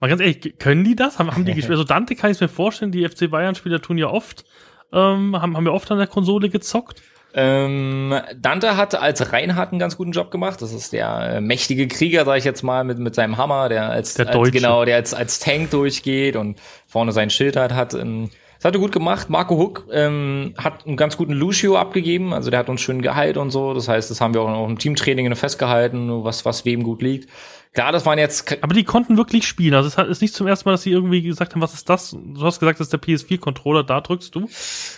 Mal ganz ehrlich, können die das? Haben, haben die gespielt? Also Dante kann ich mir vorstellen, die FC Bayern-Spieler tun ja oft, ähm, haben, haben ja oft an der Konsole gezockt. Ähm, Dante hat als Reinhardt einen ganz guten Job gemacht. Das ist der äh, mächtige Krieger, sag ich jetzt mal, mit, mit seinem Hammer, der als, Der als genau, der als, als Tank durchgeht und vorne sein Schild hat. hat ähm, das hat er gut gemacht. Marco Huck ähm, hat einen ganz guten Lucio abgegeben. Also der hat uns schön geheilt und so. Das heißt, das haben wir auch noch im Teamtraining festgehalten, was, was wem gut liegt. Klar, das waren jetzt Aber die konnten wirklich spielen. Also es ist nicht zum ersten Mal, dass sie irgendwie gesagt haben, was ist das? Du hast gesagt, das ist der PS4-Controller, da drückst du.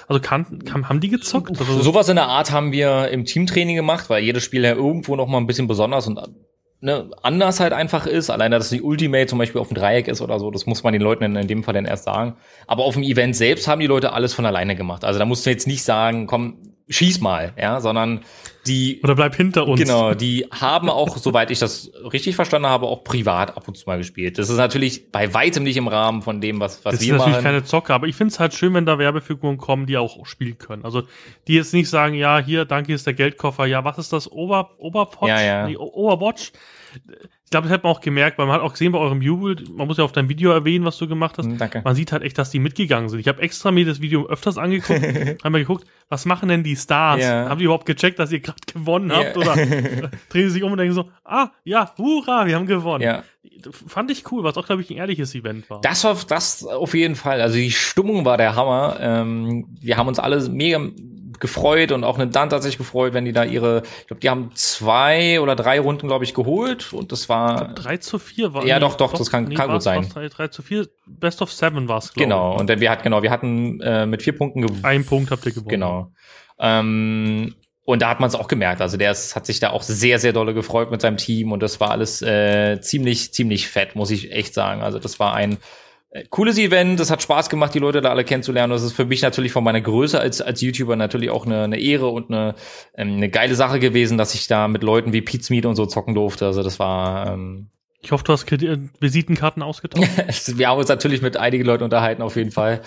Also kann, kann, haben die gezockt? Also, Sowas in der Art haben wir im Teamtraining gemacht, weil jedes Spiel ja irgendwo noch mal ein bisschen besonders und ne, anders halt einfach ist. Alleine, dass die Ultimate zum Beispiel auf dem Dreieck ist oder so, das muss man den Leuten in, in dem Fall dann erst sagen. Aber auf dem Event selbst haben die Leute alles von alleine gemacht. Also da musst du jetzt nicht sagen, komm, schieß mal, ja, sondern die oder bleib hinter uns. Genau, die haben auch, soweit ich das richtig verstanden habe, auch privat ab und zu mal gespielt. Das ist natürlich bei weitem nicht im Rahmen von dem, was, was Das ist wir natürlich machen. keine Zocker, aber ich finde es halt schön, wenn da Werbefiguren kommen, die auch spielen können. Also die jetzt nicht sagen, ja, hier, danke, hier ist der Geldkoffer, ja, was ist das? Ober, Oberwatch? Ja, ja. Nee, Overwatch? Ich glaube, das hat man auch gemerkt, weil man hat auch gesehen bei eurem Jubel, man muss ja auf dein Video erwähnen, was du gemacht hast. Hm, Danke. Man sieht halt echt, dass die mitgegangen sind. Ich habe extra mir das Video öfters angeguckt, haben mir geguckt, was machen denn die Stars? Ja. Haben die überhaupt gecheckt, dass ihr gerade gewonnen Ja. habt? Oder drehen sie sich um und denken so, ah, ja, hurra, wir haben gewonnen. Ja. Fand ich cool, was auch, glaube ich, ein ehrliches Event war. Das war das auf jeden Fall. Also die Stimmung war der Hammer. Ähm, wir haben uns alle mega gefreut und auch eine Dante hat sich gefreut, wenn die da ihre, ich glaube, die haben zwei oder drei Runden, glaube ich, geholt und das war 3 zu 4 war. Ja, doch, doch, das kann- kann gut sein. 3, 3 zu 4, Best of Seven war es, genau. Und dann wir hatten genau, wir hatten äh, mit vier Punkten gewonnen. Ein Punkt habt ihr gewonnen. Genau. Ähm, und da hat man es auch gemerkt. Also der ist, hat sich da auch sehr, sehr dolle gefreut mit seinem Team und das war alles äh, ziemlich, ziemlich fett, muss ich echt sagen. Also das war ein cooles Event. Es hat Spaß gemacht, die Leute da alle kennenzulernen. Das ist für mich natürlich von meiner Größe als, als YouTuber natürlich auch eine, eine Ehre und eine, ähm, eine geile Sache gewesen, dass ich da mit Leuten wie Pete Meat und so zocken durfte. Also das war, ähm, Ich hoffe, du hast äh, Visitenkarten ausgetauscht. wir haben uns natürlich mit einigen Leuten unterhalten, auf jeden Fall.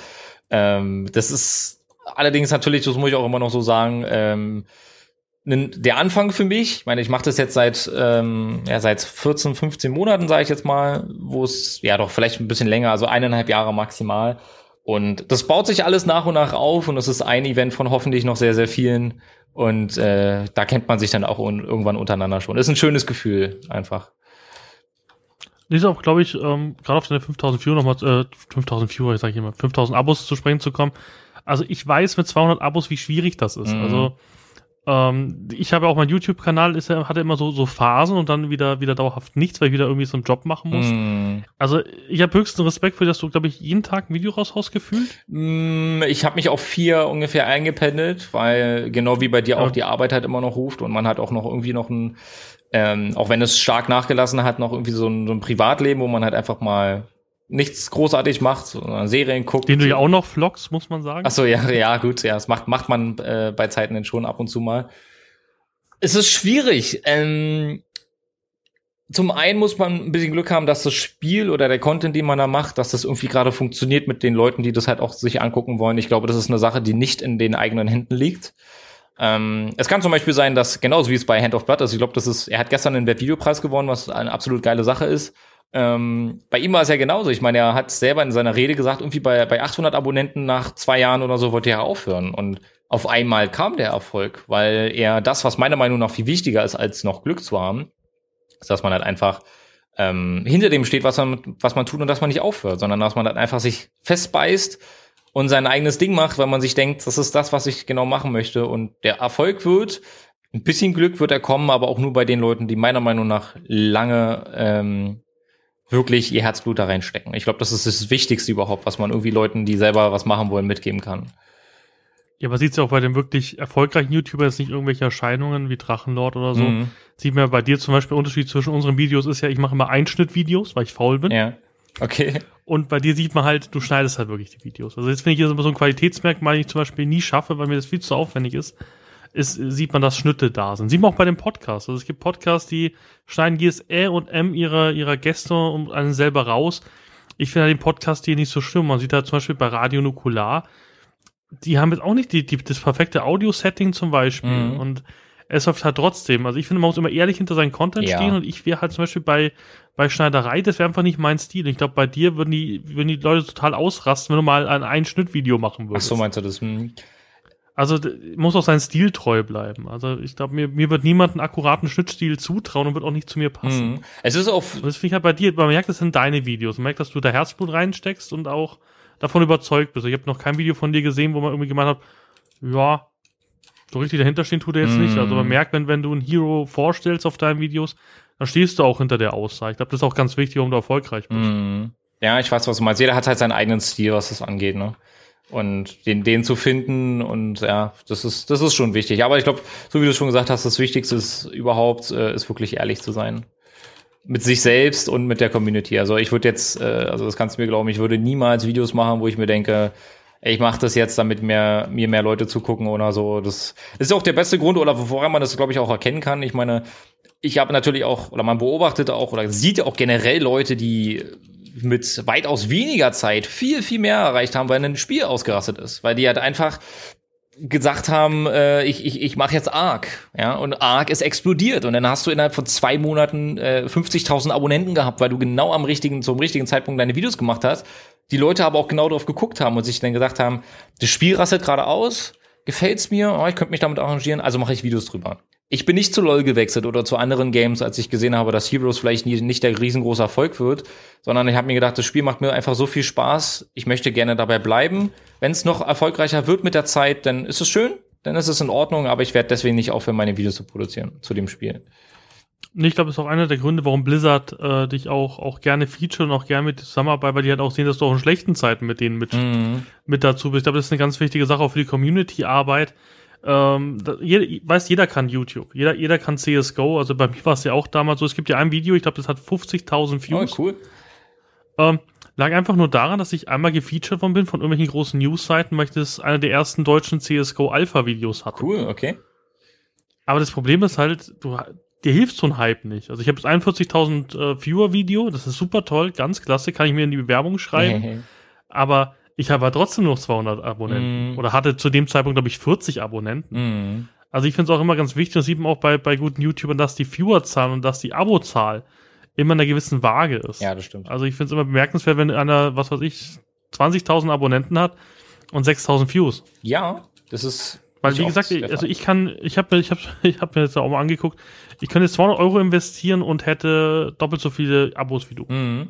Ähm, das ist allerdings natürlich, das muss ich auch immer noch so sagen, ähm, der Anfang für mich. Ich meine, ich mache das jetzt seit ähm, ja seit 14, 15 Monaten, sage ich jetzt mal, wo es ja doch vielleicht ein bisschen länger, also eineinhalb Jahre maximal. Und das baut sich alles nach und nach auf und es ist ein Event von hoffentlich noch sehr, sehr vielen. Und äh, da kennt man sich dann auch un irgendwann untereinander schon. Ist ein schönes Gefühl, einfach. Ist auch, glaube ich, ähm, gerade auf deine 5000 Viewer nochmal, äh, 5000 Viewer, sag ich immer, 5000 Abos zu sprechen zu kommen. Also ich weiß mit 200 Abos, wie schwierig das ist. Mhm. Also ähm, ich habe auch mein YouTube-Kanal, ist ja, hatte immer so, so Phasen und dann wieder, wieder dauerhaft nichts, weil ich wieder irgendwie so einen Job machen muss. Mm. Also ich habe höchsten Respekt für, dass du, glaube ich, jeden Tag ein Video raushaust gefühlt. Mm, Ich habe mich auf vier ungefähr eingependelt, weil genau wie bei dir Ja. auch die Arbeit halt immer noch ruft und man hat auch noch irgendwie noch ein, ähm, auch wenn es stark nachgelassen hat, noch irgendwie so ein, so ein Privatleben, wo man halt einfach mal nichts großartig macht, sondern Serien guckt. Den du ja auch noch vloggst, muss man sagen. Ach so, ja, ja, gut, ja, das macht, macht man äh, bei Zeiten dann schon ab und zu mal. Es ist schwierig. Ähm, zum einen muss man ein bisschen Glück haben, dass das Spiel oder der Content, den man da macht, dass das irgendwie gerade funktioniert mit den Leuten, die das halt auch sich angucken wollen. Ich glaube, das ist eine Sache, die nicht in den eigenen Händen liegt. Ähm, es kann zum Beispiel sein, dass genauso wie es bei Hand of Blood ist, ich glaube, das ist, er hat gestern den Webvideopreis gewonnen, was eine absolut geile Sache ist. Ähm, bei ihm war es ja genauso. Ich meine, er hat selber in seiner Rede gesagt, irgendwie bei, bei 800 Abonnenten nach zwei Jahren oder so wollte er aufhören. Und auf einmal kam der Erfolg, weil er das, was meiner Meinung nach viel wichtiger ist, als noch Glück zu haben, ist, dass man halt einfach ähm, hinter dem steht, was man, was man tut und dass man nicht aufhört, sondern dass man halt einfach sich festbeißt und sein eigenes Ding macht, weil man sich denkt, das ist das, was ich genau machen möchte. Und der Erfolg wird, ein bisschen Glück wird er kommen, aber auch nur bei den Leuten, die meiner Meinung nach lange ähm, wirklich ihr Herzblut da reinstecken. Ich glaube, das ist das Wichtigste überhaupt, was man irgendwie Leuten, die selber was machen wollen, mitgeben kann. Ja, aber sieht's ja auch bei den wirklich erfolgreichen YouTubern jetzt nicht irgendwelche Erscheinungen wie Drachenlord oder so. Mhm. Sieht man ja bei dir zum Beispiel, Unterschied zwischen unseren Videos ist ja, ich mache immer Einschnittvideos, weil ich faul bin. Ja. Okay. Und bei dir sieht man halt, du schneidest halt wirklich die Videos. Also jetzt finde ich, das immer so ein Qualitätsmerkmal, den ich zum Beispiel nie schaffe, weil mir das viel zu aufwendig ist, ist, sieht man, dass Schnitte da sind. Sieht man auch bei den Podcasts. Also es gibt Podcasts, die schneiden jedes und M ihrer, ihrer Gäste um einen selber raus. Ich finde halt den Podcast hier nicht so schlimm. Man sieht da zum Beispiel bei Radio Nukular, die haben jetzt auch nicht die, die, das perfekte Audio-Setting zum Beispiel. Mhm. Und es läuft halt trotzdem. Also ich finde, man muss immer ehrlich hinter seinen Content Ja. stehen und ich wäre halt zum Beispiel bei, bei Schneiderei, das wäre einfach nicht mein Stil. Ich glaube, bei dir würden die, würden die Leute total ausrasten, wenn du mal ein Einschnittvideo machen Ach würdest. so, meinst du das? Hm. Also muss auch sein Stil treu bleiben. Also ich glaube, mir, mir wird niemand einen akkuraten Schnittstil zutrauen und wird auch nicht zu mir passen. Mhm. Es ist Und das finde ich halt bei dir, man merkt, das sind deine Videos. Man merkt, dass du da Herzblut reinsteckst und auch davon überzeugt bist. Ich habe noch kein Video von dir gesehen, wo man irgendwie gemeint hat, ja, so richtig dahinter stehen tut er jetzt nicht. Mm. Also man merkt, wenn, wenn du einen Hero vorstellst auf deinen Videos, dann stehst du auch hinter der Aussage. Ich glaube, das ist auch ganz wichtig, warum du erfolgreich bist. Mhm. Ja, ich weiß, was du meinst. Jeder hat halt seinen eigenen Stil, was das angeht, ne? Und den, den zu finden und ja, das ist, das ist schon wichtig. Aber ich glaube, so wie du schon gesagt hast, das Wichtigste ist überhaupt, äh, ist wirklich ehrlich zu sein. Mit sich selbst und mit der Community. Also ich würde jetzt, äh, also das kannst du mir glauben, ich würde niemals Videos machen, wo ich mir denke, ey, ich mache das jetzt, damit mehr, mir mehr Leute zugucken oder so. Das ist auch der beste Grund, oder woran man das, glaube ich, auch erkennen kann. Ich meine, ich habe natürlich auch, oder man beobachtet auch, oder sieht auch generell Leute, die mit weitaus weniger Zeit viel, viel mehr erreicht haben, weil ein Spiel ausgerastet ist. Weil die halt einfach gesagt haben, äh, ich, ich, ich mache jetzt Ark, ja, und Ark ist explodiert und dann hast du innerhalb von zwei Monaten äh, 50.000 Abonnenten gehabt, weil du genau am richtigen, zum richtigen Zeitpunkt deine Videos gemacht hast. Die Leute aber auch genau darauf geguckt haben und sich dann gesagt haben, das Spiel rastet gerade aus, gefällt's mir, oh, ich könnte mich damit arrangieren, also mache ich Videos drüber. Ich bin nicht zu LoL gewechselt oder zu anderen Games, als ich gesehen habe, dass Heroes vielleicht nie, nicht der riesengroße Erfolg wird, sondern ich habe mir gedacht, das Spiel macht mir einfach so viel Spaß, ich möchte gerne dabei bleiben. Wenn es noch erfolgreicher wird mit der Zeit, dann ist es schön, dann ist es in Ordnung, aber ich werde deswegen nicht aufhören, meine Videos zu produzieren zu dem Spiel. Ich glaube, das ist auch einer der Gründe, warum Blizzard äh, dich auch, auch gerne feature und auch gerne mit zusammenarbeitet, weil die halt auch sehen, dass du auch in schlechten Zeiten mit denen mit, Mhm. mit dazu bist. Ich glaube, das ist eine ganz wichtige Sache auch für die Community-Arbeit. Ähm, da, jeder, weiß, jeder kann YouTube. Jeder, jeder kann CSGO. Also bei mir war es ja auch damals so. Es gibt ja ein Video, ich glaube, das hat 50.000 Oh, Views. cool. Ähm, lag einfach nur daran, dass ich einmal gefeatured worden bin von irgendwelchen großen Newsseiten, weil ich das einer der ersten deutschen CSGO Alpha-Videos hatte. Cool, okay. Aber das Problem ist halt, du, dir hilft so ein Hype nicht. Also ich habe das 41.000 äh, Viewer-Video, das ist super toll, ganz klasse, kann ich mir in die Bewerbung schreiben. aber ich habe halt trotzdem noch 200 Abonnenten. Mm. Oder hatte zu dem Zeitpunkt, glaube ich, 40 Abonnenten. Mhm. Also ich finde es auch immer ganz wichtig, das sieht man auch bei, bei guten YouTubern, dass die Viewerzahl und dass die Abozahl immer in einer gewissen Waage ist. Ja, das stimmt. Also ich finde es immer bemerkenswert, wenn einer, was weiß ich, 20.000 Abonnenten hat und 6.000 Views. Ja, das ist. Weil, wie gesagt, ich, also ich kann, ich habe ich hab, ich hab mir jetzt auch mal angeguckt, ich könnte jetzt 200 Euro investieren und hätte doppelt so viele Abos wie du. Mhm.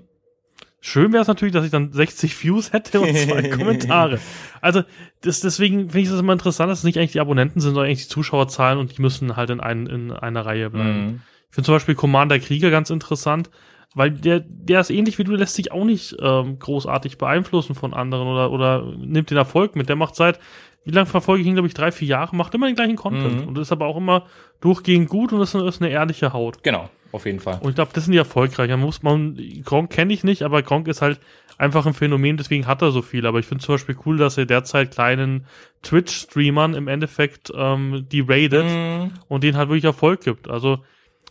Schön wäre es natürlich, dass ich dann 60 Views hätte und zwei Kommentare. Also das, deswegen finde ich das immer interessant, dass es nicht eigentlich die Abonnenten sind, sondern eigentlich die Zuschauerzahlen und die müssen halt in, ein, in einer Reihe bleiben. Mhm. Ich finde zum Beispiel Commander Krieger ganz interessant, weil der, der ist ähnlich wie du, lässt sich auch nicht ähm, großartig beeinflussen von anderen oder, oder nimmt den Erfolg mit. Der macht seit, wie lange verfolge ich ihn, glaube ich, drei, vier Jahre, macht immer den gleichen Content Mhm. und ist aber auch immer durchgehend gut und ist, eine- ist eine ehrliche Haut. Genau, auf jeden Fall. Und ich glaube, das sind die erfolgreich. Da muss man, Gronk kenne ich nicht, aber Gronk ist halt einfach ein Phänomen, deswegen hat er so viel. Aber ich finde zum Beispiel cool, dass er derzeit kleinen Twitch-Streamern im Endeffekt ähm, die raidet Mhm. und denen halt wirklich Erfolg gibt. Also,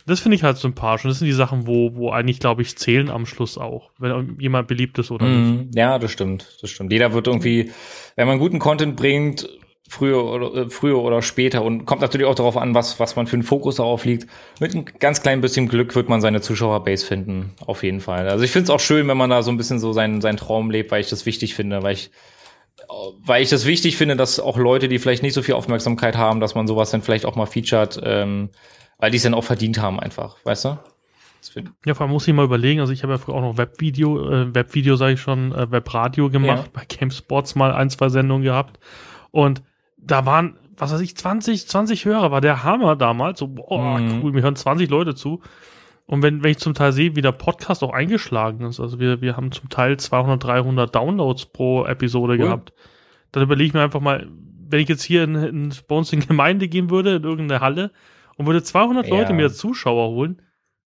das finde ich halt sympathisch. Und das sind die Sachen, wo, wo eigentlich, glaube ich, zählen am Schluss auch, wenn jemand beliebt ist oder nicht. Mhm. Ja, das stimmt, das stimmt. Jeder wird irgendwie, wenn man guten Content bringt, früher oder, äh, früher oder später und kommt natürlich auch darauf an, was, was man für einen Fokus darauf liegt. Mit einem ganz kleinen bisschen Glück wird man seine Zuschauerbase finden, auf jeden Fall. Also ich finde es auch schön, wenn man da so ein bisschen so seinen, seinen Traum lebt, weil ich das wichtig finde, weil ich weil ich das wichtig finde, dass auch Leute, die vielleicht nicht so viel Aufmerksamkeit haben, dass man sowas dann vielleicht auch mal featured, ähm, weil die es dann auch verdient haben einfach, weißt du? Ja, vor allem muss ich mal überlegen, also ich habe ja früher auch noch Webvideo, äh, Webvideo sage ich schon, äh, Webradio gemacht, Ja. bei GameSpots mal ein, zwei Sendungen gehabt und da waren, was weiß ich, 20, 20 Hörer, war der Hammer damals, so, boah, Mhm. cool, mir hören 20 Leute zu und wenn, wenn ich zum Teil sehe, wie der Podcast auch eingeschlagen ist, also wir, wir haben zum Teil 200, 300 Downloads pro Episode Cool. gehabt, dann überlege ich mir einfach mal, wenn ich jetzt hier in, in, bei uns in Gemeinde gehen würde, in irgendeine Halle, und würde 200 ja. Leute mir als Zuschauer holen,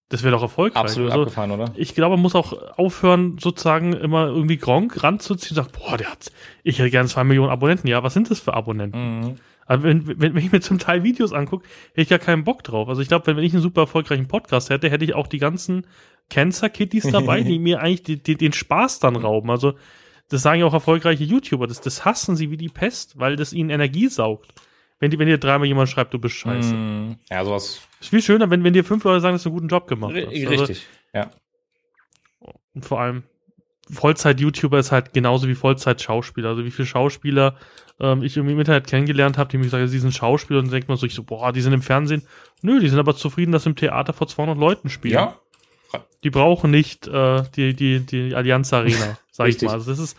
das wäre doch erfolgreich. Absolut also, abgefahren, oder? Ich glaube, man muss auch aufhören, sozusagen immer irgendwie Gronk ranzuziehen und sagt, boah, der hat, ich hätte gerne zwei Millionen Abonnenten. Ja, was sind das für Abonnenten? Mhm. Also wenn, wenn, wenn ich mir zum Teil Videos angucke, hätte ich ja keinen Bock drauf. Also ich glaube, wenn, wenn ich einen super erfolgreichen Podcast hätte, hätte ich auch die ganzen Cancer-Kitties dabei, die mir eigentlich die, die, den Spaß dann rauben. Also das sagen ja auch erfolgreiche YouTuber, das, das hassen sie wie die Pest, weil das ihnen Energie saugt. Wenn, die, wenn dir dreimal jemand schreibt, du bist scheiße. Mm, ja, sowas. Ist viel schöner, wenn, wenn dir fünf Leute sagen, dass du einen guten Job gemacht hast. Also, richtig, ja. Und vor allem, Vollzeit-YouTuber ist halt genauso wie Vollzeit-Schauspieler. Also wie viele Schauspieler ähm, ich irgendwie im Internet kennengelernt habe, die mir gesagt haben, sie sind Schauspieler und dann denkt man so, ich so, boah, die sind im Fernsehen. Nö, die sind aber zufrieden, dass sie im Theater vor 200 Leuten spielen. Ja. Die brauchen nicht äh, die, die, die Allianz Arena, sag ich mal. Also das ist,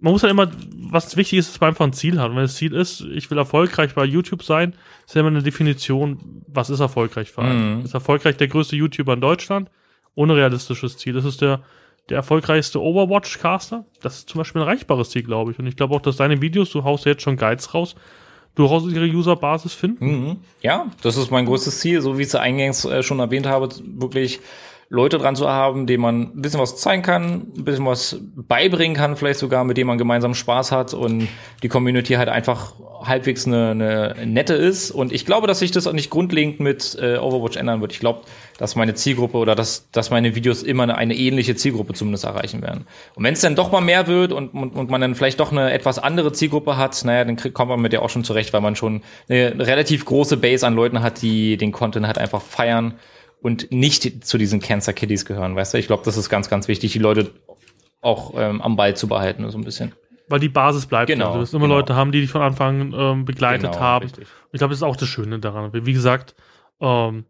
man muss halt immer, was wichtig ist, dass man einfach ein Ziel hat. Und wenn das Ziel ist, ich will erfolgreich bei YouTube sein, ist ja immer eine Definition, was ist erfolgreich für einen. Mhm. Ist erfolgreich der größte YouTuber in Deutschland? Unrealistisches Ziel. Das ist der, der erfolgreichste Overwatch-Caster. Das ist zum Beispiel ein erreichbares Ziel, glaube ich. Und ich glaube auch, dass deine Videos, du haust jetzt schon Guides raus, durchaus ihre Userbasis finden. Mhm. Ja, das ist mein größtes Ziel, so wie ich es eingangs äh, schon erwähnt habe, wirklich Leute dran zu haben, denen man ein bisschen was zeigen kann, ein bisschen was beibringen kann, vielleicht sogar, mit denen man gemeinsam Spaß hat und die Community halt einfach halbwegs eine, eine nette ist. Und ich glaube, dass sich das auch nicht grundlegend mit äh, Overwatch ändern wird. Ich glaube, dass meine Zielgruppe oder dass, dass meine Videos immer eine, eine ähnliche Zielgruppe zumindest erreichen werden. Und wenn es dann doch mal mehr wird und, und, und man dann vielleicht doch eine etwas andere Zielgruppe hat, naja, dann krieg, kommt man mit der auch schon zurecht, weil man schon eine relativ große Base an Leuten hat, die den Content halt einfach feiern und nicht zu diesen Cancer Kiddies gehören, weißt du? Ich glaube, das ist ganz, ganz wichtig, die Leute auch ähm, am Ball zu behalten, so ein bisschen. Weil die Basis bleibt. Genau. Also, du wirst immer genau. Leute haben, die dich von Anfang ähm, begleitet genau, haben. Richtig. Ich glaube, das ist auch das Schöne daran. Wie gesagt, ähm,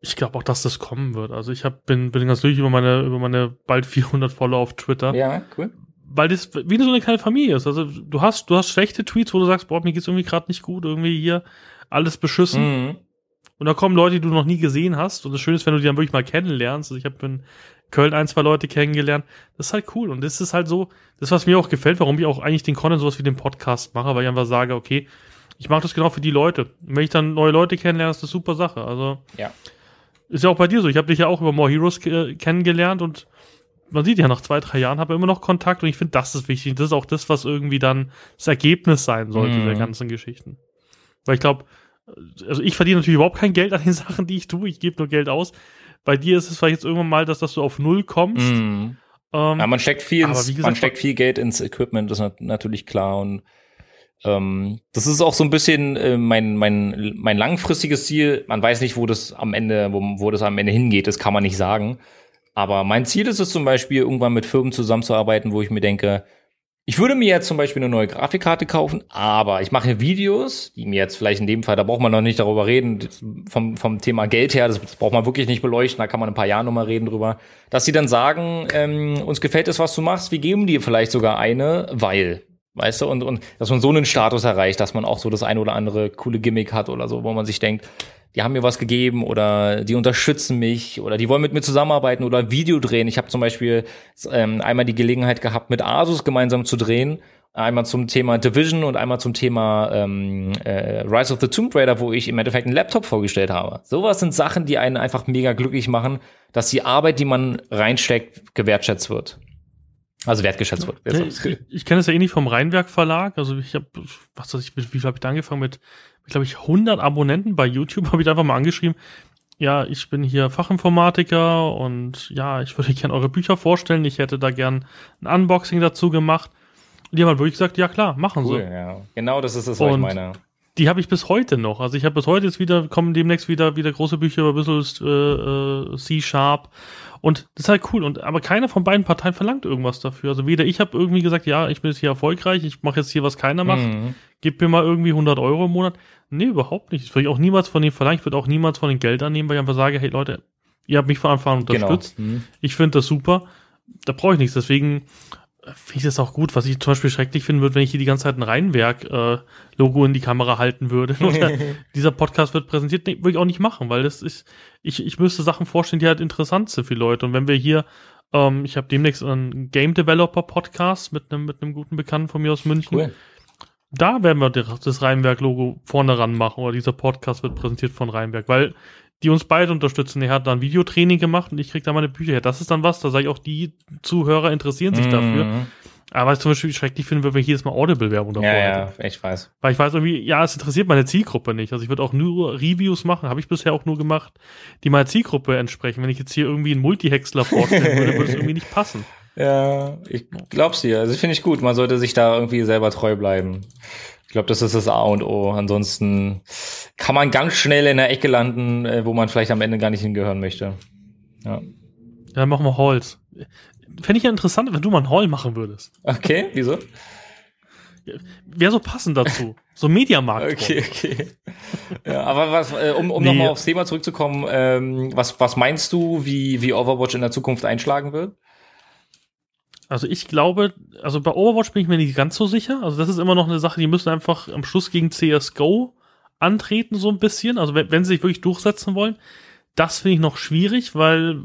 ich glaube auch, dass das kommen wird. Also ich hab, bin, bin ganz durch über meine, über meine bald 400 Follower auf Twitter. Ja, cool. Weil das wie so eine kleine Familie ist. Also du hast, du hast schlechte Tweets, wo du sagst, boah, mir geht's irgendwie gerade nicht gut, irgendwie hier alles beschissen. Mhm. Und da kommen Leute, die du noch nie gesehen hast. Und das Schöne ist, wenn du die dann wirklich mal kennenlernst. Also ich habe in Köln ein, zwei Leute kennengelernt. Das ist halt cool. Und das ist halt so, das, was mir auch gefällt, warum ich auch eigentlich den Content sowas wie den Podcast mache, weil ich einfach sage, okay, ich mache das genau für die Leute. Und wenn ich dann neue Leute kennenlerne, ist das eine super Sache. Also ja. ist ja auch bei dir so. Ich habe dich ja auch über More Heroes kennengelernt und man sieht ja nach zwei, drei Jahren habe immer noch Kontakt und ich finde, das ist wichtig. Das ist auch das, was irgendwie dann das Ergebnis sein sollte mhm. der ganzen Geschichten. Weil ich glaube, also ich verdiene natürlich überhaupt kein Geld an den Sachen, die ich tue. Ich gebe nur Geld aus. Bei dir ist es vielleicht jetzt irgendwann mal, dass, dass du auf Null kommst. Mm. Ähm, ja, man steckt viel, ins, gesagt, man steckt viel Geld ins Equipment, das ist natürlich klar. Und ähm, das ist auch so ein bisschen äh, mein, mein, mein langfristiges Ziel. Man weiß nicht, wo das am Ende, wo, wo das am Ende hingeht, das kann man nicht sagen. Aber mein Ziel ist es zum Beispiel, irgendwann mit Firmen zusammenzuarbeiten, wo ich mir denke, ich würde mir jetzt zum Beispiel eine neue Grafikkarte kaufen, aber ich mache Videos, die mir jetzt vielleicht in dem Fall, da braucht man noch nicht darüber reden, vom, vom Thema Geld her, das, das braucht man wirklich nicht beleuchten, da kann man ein paar Jahre nochmal reden drüber, dass sie dann sagen, ähm, uns gefällt es, was du machst, wir geben dir vielleicht sogar eine, weil, weißt du, und, und dass man so einen Status erreicht, dass man auch so das eine oder andere coole Gimmick hat oder so, wo man sich denkt, die haben mir was gegeben oder die unterstützen mich oder die wollen mit mir zusammenarbeiten oder Video drehen. Ich habe zum Beispiel ähm, einmal die Gelegenheit gehabt, mit Asus gemeinsam zu drehen. Einmal zum Thema Division und einmal zum Thema ähm, äh, Rise of the Tomb Raider, wo ich im Endeffekt einen Laptop vorgestellt habe. Sowas sind Sachen, die einen einfach mega glücklich machen, dass die Arbeit, die man reinsteckt, gewertschätzt wird. Also wertgeschätzt wird. Ich, ich kenne es ja eh nicht vom Rheinwerk Verlag. Also ich habe, was weiß ich, wie, wie habe ich da angefangen mit glaube ich, 100 Abonnenten bei YouTube, habe ich einfach mal angeschrieben, ja, ich bin hier Fachinformatiker und ja, ich würde gerne eure Bücher vorstellen. Ich hätte da gern ein Unboxing dazu gemacht. Und die haben halt wirklich gesagt, ja klar, machen cool, sie. Ja. Genau das ist es, was ich meine. Die habe ich bis heute noch. Also ich habe bis heute jetzt wieder, kommen demnächst wieder, wieder große Bücher über Visual äh, äh, C-Sharp und das ist halt cool. Und aber keiner von beiden Parteien verlangt irgendwas dafür. Also weder ich habe irgendwie gesagt, ja, ich bin jetzt hier erfolgreich, ich mache jetzt hier, was keiner macht. Mhm. Gib mir mal irgendwie 100 Euro im Monat. Nee, überhaupt nicht. Das würde ich auch niemals von denen verlangen. Ich würde auch niemals von den Geld annehmen, weil ich einfach sage, hey Leute, ihr habt mich von Anfang an unterstützt. Genau. Mhm. Ich finde das super. Da brauche ich nichts. Deswegen finde ich das auch gut. Was ich zum Beispiel schrecklich finden würde, wenn ich hier die ganze Zeit ein Rheinwerk-Logo äh, in die Kamera halten würde. Oder dieser Podcast wird präsentiert. Nee, würde ich auch nicht machen, weil das ist, ich, ich müsste Sachen vorstellen, die halt interessant sind für Leute. Und wenn wir hier, ähm, ich habe demnächst einen Game Developer Podcast mit einem mit einem guten Bekannten von mir aus München. Cool. Da werden wir das Rheinwerk-Logo vorne ran machen oder dieser Podcast wird präsentiert von Rheinwerk, weil die uns beide unterstützen. Er hat da ein Videotraining gemacht und ich krieg da meine Bücher her. Das ist dann was, da sage ich auch, die Zuhörer interessieren sich mm. dafür. Aber was ich zum Beispiel schrecklich finde, wenn wir jedes Mal Audible-Werbung davor Ja, ja, ich weiß. Weil ich weiß irgendwie, ja, es interessiert meine Zielgruppe nicht. Also ich würde auch nur Reviews machen, habe ich bisher auch nur gemacht, die meiner Zielgruppe entsprechen. Wenn ich jetzt hier irgendwie einen Multihäcksler vorstellen würde, würde es irgendwie nicht passen. Ja, ich glaub's dir. Also finde ich gut. Man sollte sich da irgendwie selber treu bleiben. Ich glaube, das ist das A und O. Ansonsten kann man ganz schnell in der Ecke landen, äh, wo man vielleicht am Ende gar nicht hingehören möchte. Ja. Ja, machen wir Holz. Fände ich ja interessant, wenn du mal einen Haul machen würdest. Okay, wieso? Wäre so passend dazu. So Mediamarkt. Okay, okay. Ja, aber was, äh, um, um nee. nochmal aufs Thema zurückzukommen, ähm, was, was meinst du, wie, wie Overwatch in der Zukunft einschlagen wird? Also ich glaube, also bei Overwatch bin ich mir nicht ganz so sicher. Also das ist immer noch eine Sache, die müssen einfach am Schluss gegen CSGO antreten, so ein bisschen. Also wenn, wenn sie sich wirklich durchsetzen wollen. Das finde ich noch schwierig, weil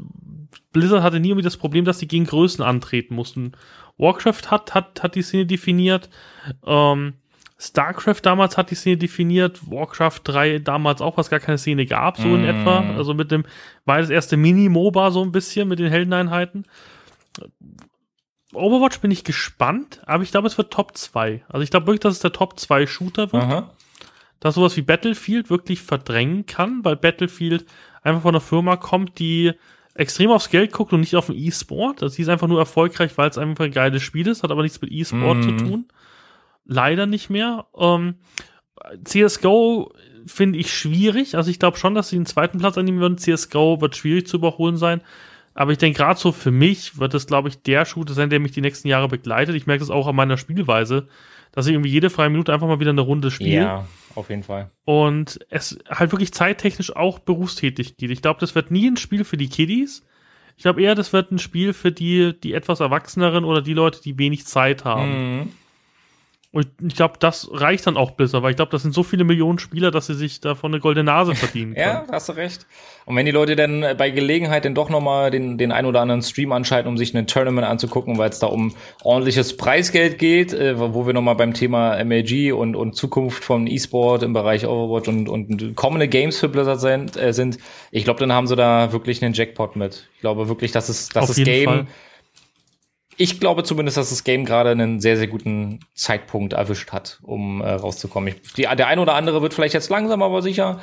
Blizzard hatte nie irgendwie das Problem, dass sie gegen Größen antreten mussten. Warcraft hat, hat, hat die Szene definiert. Ähm, StarCraft damals hat die Szene definiert. Warcraft 3 damals auch, was gar keine Szene gab, so mm. in etwa. Also mit dem, war das erste Mini-MOBA so ein bisschen mit den Heldeneinheiten. Overwatch bin ich gespannt, aber ich glaube, es wird Top 2. Also ich glaube wirklich, dass es der Top 2 Shooter wird. Aha. Dass sowas wie Battlefield wirklich verdrängen kann, weil Battlefield einfach von einer Firma kommt, die extrem aufs Geld guckt und nicht auf den E-Sport. Also sie ist einfach nur erfolgreich, weil es einfach ein geiles Spiel ist, hat aber nichts mit E-Sport mhm. zu tun. Leider nicht mehr. Ähm, CSGO finde ich schwierig. Also ich glaube schon, dass sie den zweiten Platz annehmen würden. CSGO wird schwierig zu überholen sein. Aber ich denke, gerade so für mich wird es, glaube ich, der Shooter sein, der mich die nächsten Jahre begleitet. Ich merke das auch an meiner Spielweise, dass ich irgendwie jede freie Minute einfach mal wieder eine Runde spiele. Ja, auf jeden Fall. Und es halt wirklich zeittechnisch auch berufstätig geht. Ich glaube, das wird nie ein Spiel für die Kiddies. Ich glaube eher, das wird ein Spiel für die, die etwas Erwachseneren oder die Leute, die wenig Zeit haben. Mhm. Und ich glaube, das reicht dann auch Blizzard, weil ich glaube, das sind so viele Millionen Spieler, dass sie sich davon eine goldene Nase verdienen können. ja, hast du recht. Und wenn die Leute dann bei Gelegenheit dann doch nochmal den, den ein oder anderen Stream anschalten, um sich ein Tournament anzugucken, weil es da um ordentliches Preisgeld geht, äh, wo wir nochmal beim Thema MLG und, und Zukunft von E-Sport im Bereich Overwatch und, und kommende Games für Blizzard sind, äh, sind ich glaube, dann haben sie da wirklich einen Jackpot mit. Ich glaube wirklich, dass es, dass das Game Fall ich glaube zumindest, dass das Game gerade einen sehr, sehr guten Zeitpunkt erwischt hat, um äh, rauszukommen. Ich, die, der eine oder andere wird vielleicht jetzt langsam, aber sicher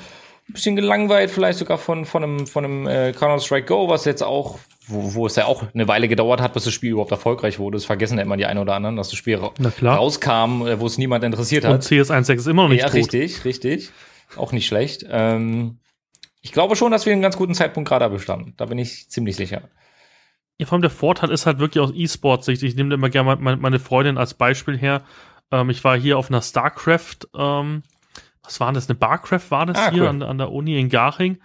ein bisschen gelangweilt, vielleicht sogar von, von einem, von einem äh, Counter-Strike Go, was jetzt auch, wo, wo es ja auch eine Weile gedauert hat, bis das Spiel überhaupt erfolgreich wurde. Das vergessen ja immer die einen oder anderen, dass das Spiel ra rauskam, äh, wo es niemand interessiert hat. Und CS16 ist immer noch nicht Ja, tot. richtig, richtig. Auch nicht schlecht. Ähm, ich glaube schon, dass wir einen ganz guten Zeitpunkt gerade erwischt haben. Da bin ich ziemlich sicher. Ja, vor allem der Vorteil ist halt wirklich aus E-Sport-Sicht. Ich nehme immer gerne meine, Freundin als Beispiel her. Ähm, ich war hier auf einer StarCraft, ähm, was war das? Eine Barcraft war das ah, hier cool. an, an, der Uni in Garching.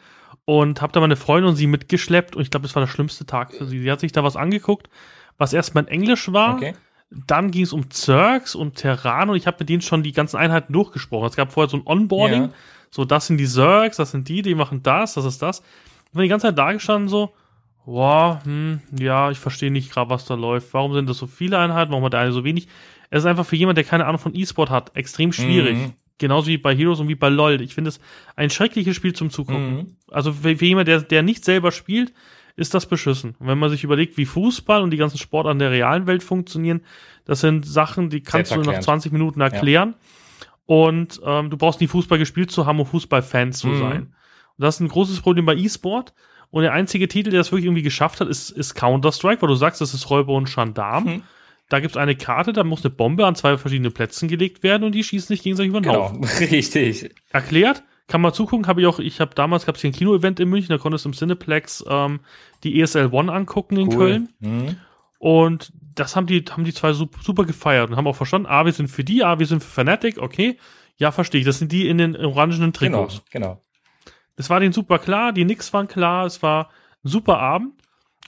Und habe da meine Freundin und sie mitgeschleppt. Und ich glaube, das war der schlimmste Tag für sie. Sie hat sich da was angeguckt, was erstmal in Englisch war. Okay. Dann ging es um Zergs und Terran und ich habe mit denen schon die ganzen Einheiten durchgesprochen. Es gab vorher so ein Onboarding. Ja. So, das sind die Zergs, das sind die, die machen das, das ist das. Und bin die ganze Zeit da gestanden so, Boah, hm, ja, ich verstehe nicht gerade, was da läuft. Warum sind das so viele Einheiten? Warum hat der eine so wenig? Es ist einfach für jemanden, der keine Ahnung von E-Sport hat, extrem schwierig. Mhm. Genauso wie bei Heroes und wie bei LOL. Ich finde es ein schreckliches Spiel zum Zugucken. Mhm. Also für, für jemanden, der, der nicht selber spielt, ist das beschissen. Und wenn man sich überlegt, wie Fußball und die ganzen Sportarten der realen Welt funktionieren, das sind Sachen, die kannst du nach 20 Minuten erklären. Ja. Und ähm, du brauchst nie Fußball gespielt zu haben, um Fußballfans zu mhm. sein. Und das ist ein großes Problem bei E-Sport. Und der einzige Titel, der das wirklich irgendwie geschafft hat, ist, ist Counter-Strike, weil du sagst, das ist Räuber und Gendarm. Mhm. Da gibt es eine Karte, da muss eine Bombe an zwei verschiedene Plätzen gelegt werden und die schießen sich gegenseitig über den genau, Haufen. Richtig. Erklärt, kann man zugucken, habe ich auch, ich habe damals gab es hier ein Kino-Event in München, da konntest du im Cineplex ähm, die ESL One angucken in cool. Köln. Mhm. Und das haben die, haben die zwei super gefeiert und haben auch verstanden, ah, wir sind für die, ah, wir sind für Fnatic, okay. Ja, verstehe ich. Das sind die in den orangenen Trikots. Genau, genau. Es war denen super klar, die Nix waren klar, es war ein super Abend.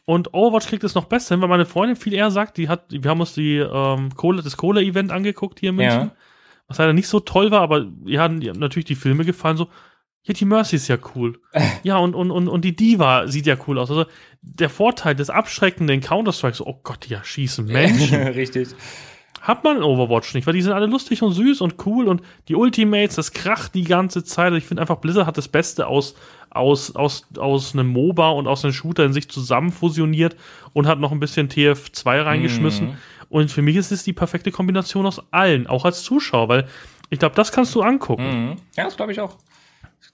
Und Overwatch kriegt es noch besser hin, weil meine Freundin viel eher sagt, die hat, wir haben uns die ähm, Kohle, das Kohle-Event angeguckt hier in München. Ja. Was leider nicht so toll war, aber wir hatten natürlich die Filme gefallen, so, ja, die Mercy ist ja cool. ja, und, und, und, und die Diva sieht ja cool aus. Also der Vorteil des abschreckenden Counter-Strike, so, oh Gott, ja, schießen Menschen. Richtig. Hat man in Overwatch nicht, weil die sind alle lustig und süß und cool und die Ultimates, das kracht die ganze Zeit. Ich finde einfach, Blizzard hat das Beste aus, aus, aus, aus einem MOBA und aus einem Shooter in sich zusammen fusioniert und hat noch ein bisschen TF2 reingeschmissen. Mhm. Und für mich ist es die perfekte Kombination aus allen, auch als Zuschauer, weil ich glaube, das kannst du angucken. Mhm. Ja, das glaube ich auch.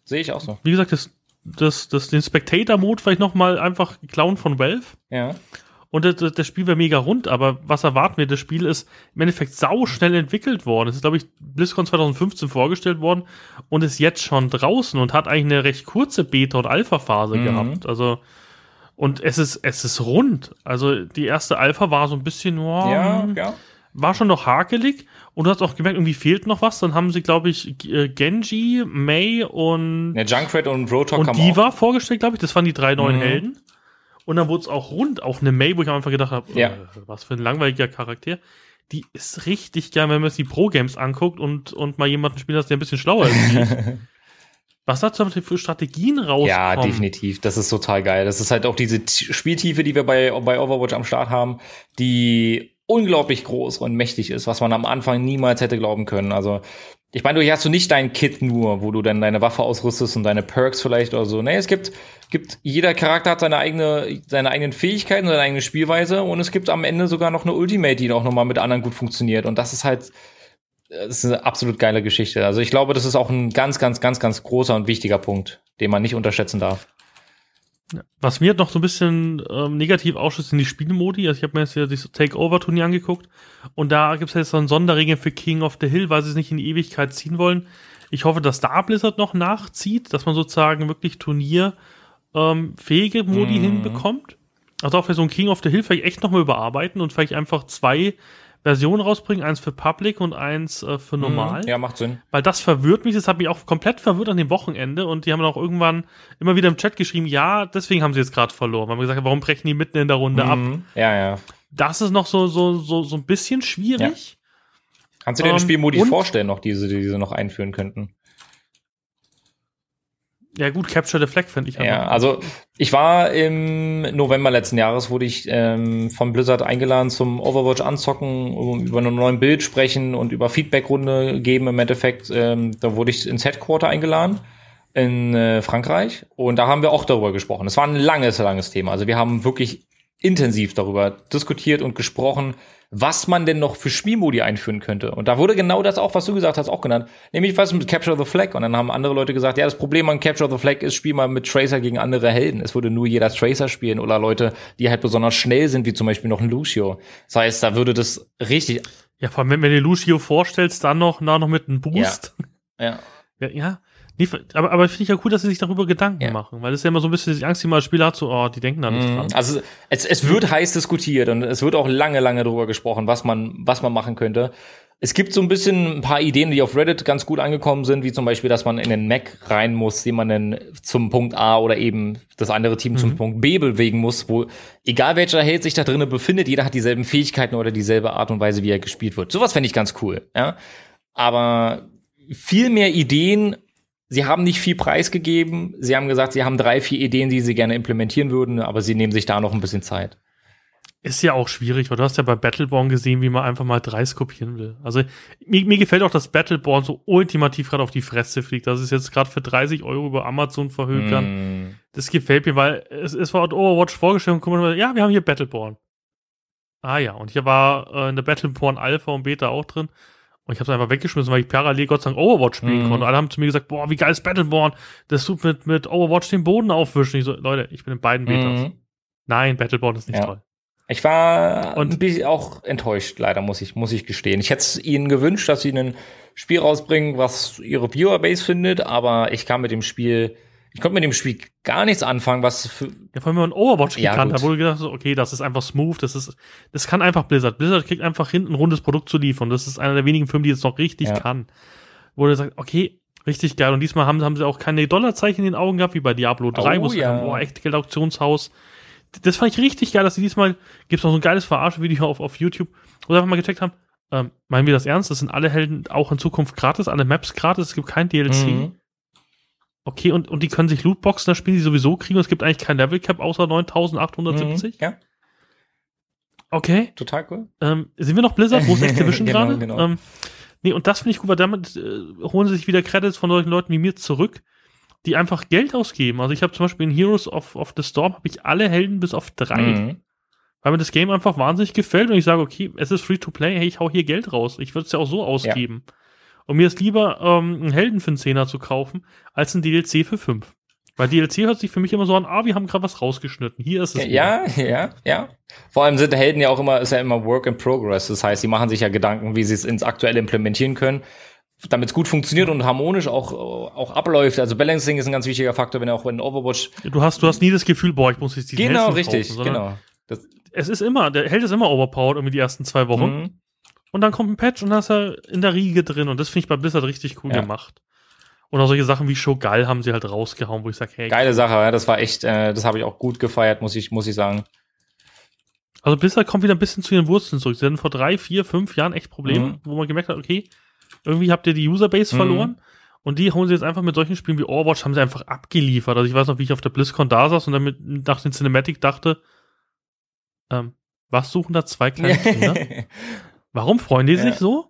Sehe ich auch so. Wie gesagt, das, das, das, den Spectator-Mode vielleicht noch mal einfach klauen von Valve. Ja. Und das, das Spiel wäre mega rund, aber was erwarten wir? Das Spiel ist im Endeffekt sau schnell entwickelt worden. Es ist, glaube ich, BlizzCon 2015 vorgestellt worden und ist jetzt schon draußen und hat eigentlich eine recht kurze Beta- und Alpha-Phase mhm. gehabt. Also, und es ist, es ist rund. Also, die erste Alpha war so ein bisschen, oh, ja, ja. war schon noch hakelig. Und du hast auch gemerkt, irgendwie fehlt noch was. Dann haben sie, glaube ich, äh, Genji, May und. Ja, Junkrat und Rotok und die war vorgestellt, glaube ich. Das waren die drei neuen mhm. Helden. Und dann wurde es auch rund, auch eine May, wo ich am Anfang gedacht habe, ja. äh, was für ein langweiliger Charakter. Die ist richtig geil, wenn man sich die Pro-Games anguckt und, und mal jemanden spielt, der ein bisschen schlauer ist. was da für Strategien rauskommen. Ja, definitiv. Das ist total geil. Das ist halt auch diese Spieltiefe, die wir bei, bei Overwatch am Start haben, die unglaublich groß und mächtig ist, was man am Anfang niemals hätte glauben können. Also ich meine, du hast du nicht dein Kit nur, wo du dann deine Waffe ausrüstest und deine Perks vielleicht oder so. Nee, es gibt, gibt, jeder Charakter hat seine eigene, seine eigenen Fähigkeiten, seine eigene Spielweise und es gibt am Ende sogar noch eine Ultimate, die auch nochmal mit anderen gut funktioniert. Und das ist halt, das ist eine absolut geile Geschichte. Also ich glaube, das ist auch ein ganz, ganz, ganz, ganz großer und wichtiger Punkt, den man nicht unterschätzen darf. Was mir noch so ein bisschen ähm, negativ ausschaut, sind die Spielmodi. Also ich habe mir jetzt ja das Takeover-Turnier angeguckt und da gibt es jetzt so ein Sonderregeln für King of the Hill, weil sie es nicht in die Ewigkeit ziehen wollen. Ich hoffe, dass da Blizzard noch nachzieht, dass man sozusagen wirklich turnierfähige ähm, Modi mhm. hinbekommt. Also auch für so ein King of the Hill vielleicht echt nochmal überarbeiten und vielleicht einfach zwei Versionen rausbringen, eins für Public und eins äh, für mhm. normal. Ja, macht Sinn. Weil das verwirrt mich, das hat mich auch komplett verwirrt an dem Wochenende und die haben auch irgendwann immer wieder im Chat geschrieben, ja, deswegen haben sie jetzt gerade verloren. Weil man gesagt hat, warum brechen die mitten in der Runde mhm. ab? Ja, ja. Das ist noch so, so, so, so ein bisschen schwierig. Ja. Kannst du dir den ähm, Spielmodi vorstellen, noch diese, die sie noch einführen könnten? Ja, gut, Capture the Flag finde ich. Ja, also ich war im November letzten Jahres, wurde ich ähm, von Blizzard eingeladen zum Overwatch anzocken, um über einen neuen Bild sprechen und über Feedbackrunde geben im Endeffekt. Ähm, da wurde ich ins Headquarter eingeladen in äh, Frankreich und da haben wir auch darüber gesprochen. Es war ein langes, langes Thema. Also wir haben wirklich intensiv darüber diskutiert und gesprochen, was man denn noch für Spielmodi einführen könnte. Und da wurde genau das auch, was du gesagt hast, auch genannt. Nämlich was mit Capture the Flag. Und dann haben andere Leute gesagt, ja, das Problem an Capture the Flag ist, spiel mal mit Tracer gegen andere Helden. Es würde nur jeder Tracer spielen oder Leute, die halt besonders schnell sind, wie zum Beispiel noch ein Lucio. Das heißt, da würde das richtig. Ja, vor allem, wenn du dir Lucio vorstellst, dann noch, na, noch mit einem Boost. Ja. ja. ja. Nee, aber, aber finde ich ja cool, dass sie sich darüber Gedanken ja. machen, weil das ist ja immer so ein bisschen die Angst, die mal Spieler hat, so, oh, die denken da nicht mhm. dran. Also es, es wird heiß diskutiert und es wird auch lange, lange darüber gesprochen, was man, was man machen könnte. Es gibt so ein bisschen ein paar Ideen, die auf Reddit ganz gut angekommen sind, wie zum Beispiel, dass man in den Mac rein muss, den man dann zum Punkt A oder eben das andere Team mhm. zum Punkt B bewegen muss, wo egal welcher Held sich da drinnen befindet, jeder hat dieselben Fähigkeiten oder dieselbe Art und Weise, wie er gespielt wird. Sowas fände ich ganz cool, ja. Aber viel mehr Ideen Sie haben nicht viel preisgegeben. Sie haben gesagt, sie haben drei, vier Ideen, die sie gerne implementieren würden, aber sie nehmen sich da noch ein bisschen Zeit. Ist ja auch schwierig, weil du hast ja bei Battleborn gesehen, wie man einfach mal drei kopieren will. Also mir, mir gefällt auch, dass Battleborn so ultimativ gerade auf die Fresse fliegt. Das ist jetzt gerade für 30 Euro über Amazon verhökern. Mm. Das gefällt mir, weil es, es war Overwatch vorgestellt und guck mal, ja, wir haben hier Battleborn. Ah ja, und hier war äh, in der Battleborn Alpha und Beta auch drin. Und ich habe es einfach weggeschmissen, weil ich parallel Gott sei Dank Overwatch spielen mhm. konnte. Und alle haben zu mir gesagt, boah, wie geil ist Battleborn. Das tut mit, mit Overwatch den Boden aufwischen. Ich so, Leute, ich bin in beiden Betas. Mhm. Nein, Battleborn ist nicht ja. toll. Ich war und ein bisschen auch enttäuscht, leider, muss ich, muss ich gestehen. Ich hätte es ihnen gewünscht, dass sie ein Spiel rausbringen, was ihre Viewerbase findet, aber ich kam mit dem Spiel ich konnte mit dem Spiel gar nichts anfangen, was für. Ja, vor allem, wenn man Overwatch ja, gekannt hat, wo du gedacht hast, okay, das ist einfach smooth, das ist, das kann einfach Blizzard. Blizzard kriegt einfach hinten ein rundes Produkt zu liefern. Das ist einer der wenigen Firmen, die es noch richtig ja. kann. Wo du sagst, okay, richtig geil. Und diesmal haben, haben sie auch keine Dollarzeichen in den Augen gehabt, wie bei Diablo 3, oh, wo sie ja. haben, oh, echt Geld-Auktionshaus. Das fand ich richtig geil, dass sie diesmal, gibt's noch so ein geiles Verarschvideo auf, auf YouTube, wo sie einfach mal gecheckt haben, ähm, meinen wir das ernst? Das sind alle Helden auch in Zukunft gratis, alle Maps gratis, es gibt kein DLC. Mhm. Okay, und, und die können sich Lootboxen das Spiel, die sowieso kriegen. Und es gibt eigentlich kein Level Cap außer 9870. Mhm, ja. Okay. Total cool. Ähm, sind wir noch Blizzard? Wo ist Activision Genau, gerade? genau. Ähm, nee, und das finde ich gut, weil damit äh, holen sie sich wieder Credits von solchen Leuten wie mir zurück, die einfach Geld ausgeben. Also ich habe zum Beispiel in Heroes of, of the Storm habe ich alle Helden bis auf drei. Mhm. Weil mir das Game einfach wahnsinnig gefällt und ich sage, okay, es ist free to play, hey, ich hau hier Geld raus. Ich würde es ja auch so ausgeben. Und mir ist lieber, ähm, einen Helden für einen Zehner zu kaufen, als ein DLC für fünf. Weil DLC hört sich für mich immer so an, ah, wir haben gerade was rausgeschnitten. Hier ist es. wieder. Ja, ja, ja. Vor allem sind Helden ja auch immer, ist ja immer Work in Progress. Das heißt, sie machen sich ja Gedanken, wie sie es ins Aktuelle implementieren können, damit es gut funktioniert und harmonisch auch, auch abläuft. Also Balancing ist ein ganz wichtiger Faktor, wenn auch in Overwatch. Du hast, du hast nie das Gefühl, boah, ich muss jetzt diesen Genau, Helden richtig, kaufen, genau. Das, Es ist immer, der Held ist immer overpowered irgendwie die ersten zwei Wochen. Mhm. Und dann kommt ein Patch und da ist er in der Riege drin. Und das finde ich bei Blizzard richtig cool Ja. gemacht. Und auch solche Sachen wie Shogal haben sie halt rausgehauen, wo ich sage, hey, Geile Sache, ja, das war echt, äh, das habe ich auch gut gefeiert, muss ich, muss ich sagen. Also Blizzard kommt wieder ein bisschen zu ihren Wurzeln zurück. Sie hatten vor drei, vier, fünf Jahren echt Probleme, Mhm. wo man gemerkt hat, okay, irgendwie habt ihr die Userbase Mhm. verloren. Und die holen sie jetzt einfach mit solchen Spielen wie Overwatch, haben sie einfach abgeliefert. Also ich weiß noch, wie ich auf der BlizzCon da saß und dann mit, nach den Cinematic dachte, ähm, was suchen da zwei kleine Kinder? Warum freuen die Ja. sich so?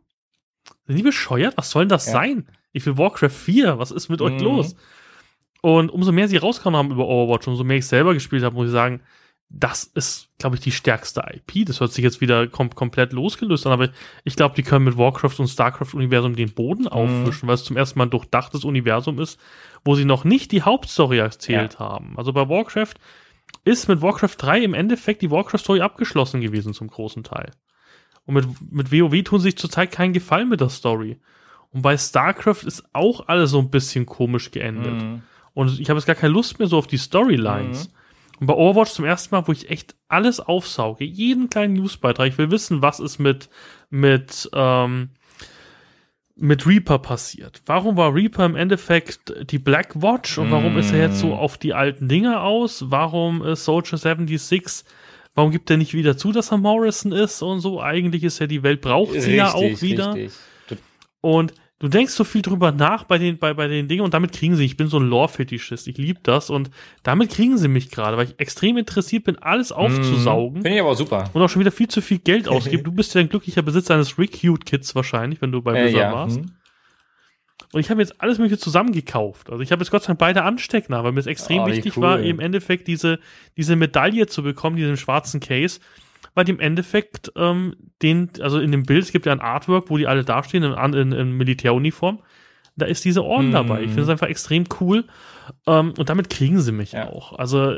Sind die bescheuert? Was soll denn das Ja. sein? Ich will Warcraft 4. Was ist mit euch Mhm. los? Und umso mehr sie rausgehauen haben über Overwatch, umso mehr ich selber gespielt habe, muss ich sagen, das ist, glaube ich, die stärkste IP. Das hört sich jetzt wieder kom komplett losgelöst an, aber ich glaube, die können mit Warcraft und StarCraft-Universum den Boden aufwischen, weil es zum ersten Mal ein durchdachtes Universum ist, wo sie noch nicht die Hauptstory erzählt haben. Also bei Warcraft ist mit Warcraft 3 im Endeffekt die Warcraft-Story abgeschlossen gewesen zum großen Teil. Und mit, mit WoW tun sich zurzeit keinen Gefallen mit der Story. Und bei StarCraft ist auch alles so ein bisschen komisch geendet. Mhm. Und ich habe jetzt gar keine Lust mehr so auf die Storylines. Und bei Overwatch zum ersten Mal, wo ich echt alles aufsauge, jeden kleinen Newsbeitrag. Ich will wissen, was ist mit, mit, ähm, mit Reaper passiert. Warum war Reaper im Endeffekt die Black Watch und warum ist er jetzt so auf die alten Dinge aus? Warum ist Soldier 76? Warum gibt er nicht wieder zu, dass er Morrison ist und so? Eigentlich ist ja die Welt braucht sie ja auch wieder. Richtig. Und du denkst so viel drüber nach bei den, bei, bei den Dingen und damit kriegen sie, ich bin so ein Lore-Fetischist, ich liebe das und damit kriegen sie mich gerade, weil ich extrem interessiert bin, alles aufzusaugen Finde ich aber super. und auch schon wieder viel zu viel Geld ausgebe. Du bist ja ein glücklicher Besitzer eines Recute-Kits wahrscheinlich, wenn du bei Äh, Blizzard ja. warst. Mhm. Und ich habe jetzt alles mögliche zusammengekauft. Also ich habe jetzt Gott sei Dank beide Ansteckner, weil mir es extrem Oh, wichtig cool. war, im Endeffekt diese, diese Medaille zu bekommen, diesen schwarzen Case, weil die im Endeffekt ähm, den, also in dem Bild, es gibt ja ein Artwork, wo die alle dastehen in, in, in, Militäruniform. Da ist diese Orden Mhm. dabei. Ich finde es einfach extrem cool. Ähm, und damit kriegen sie mich Ja. auch. Also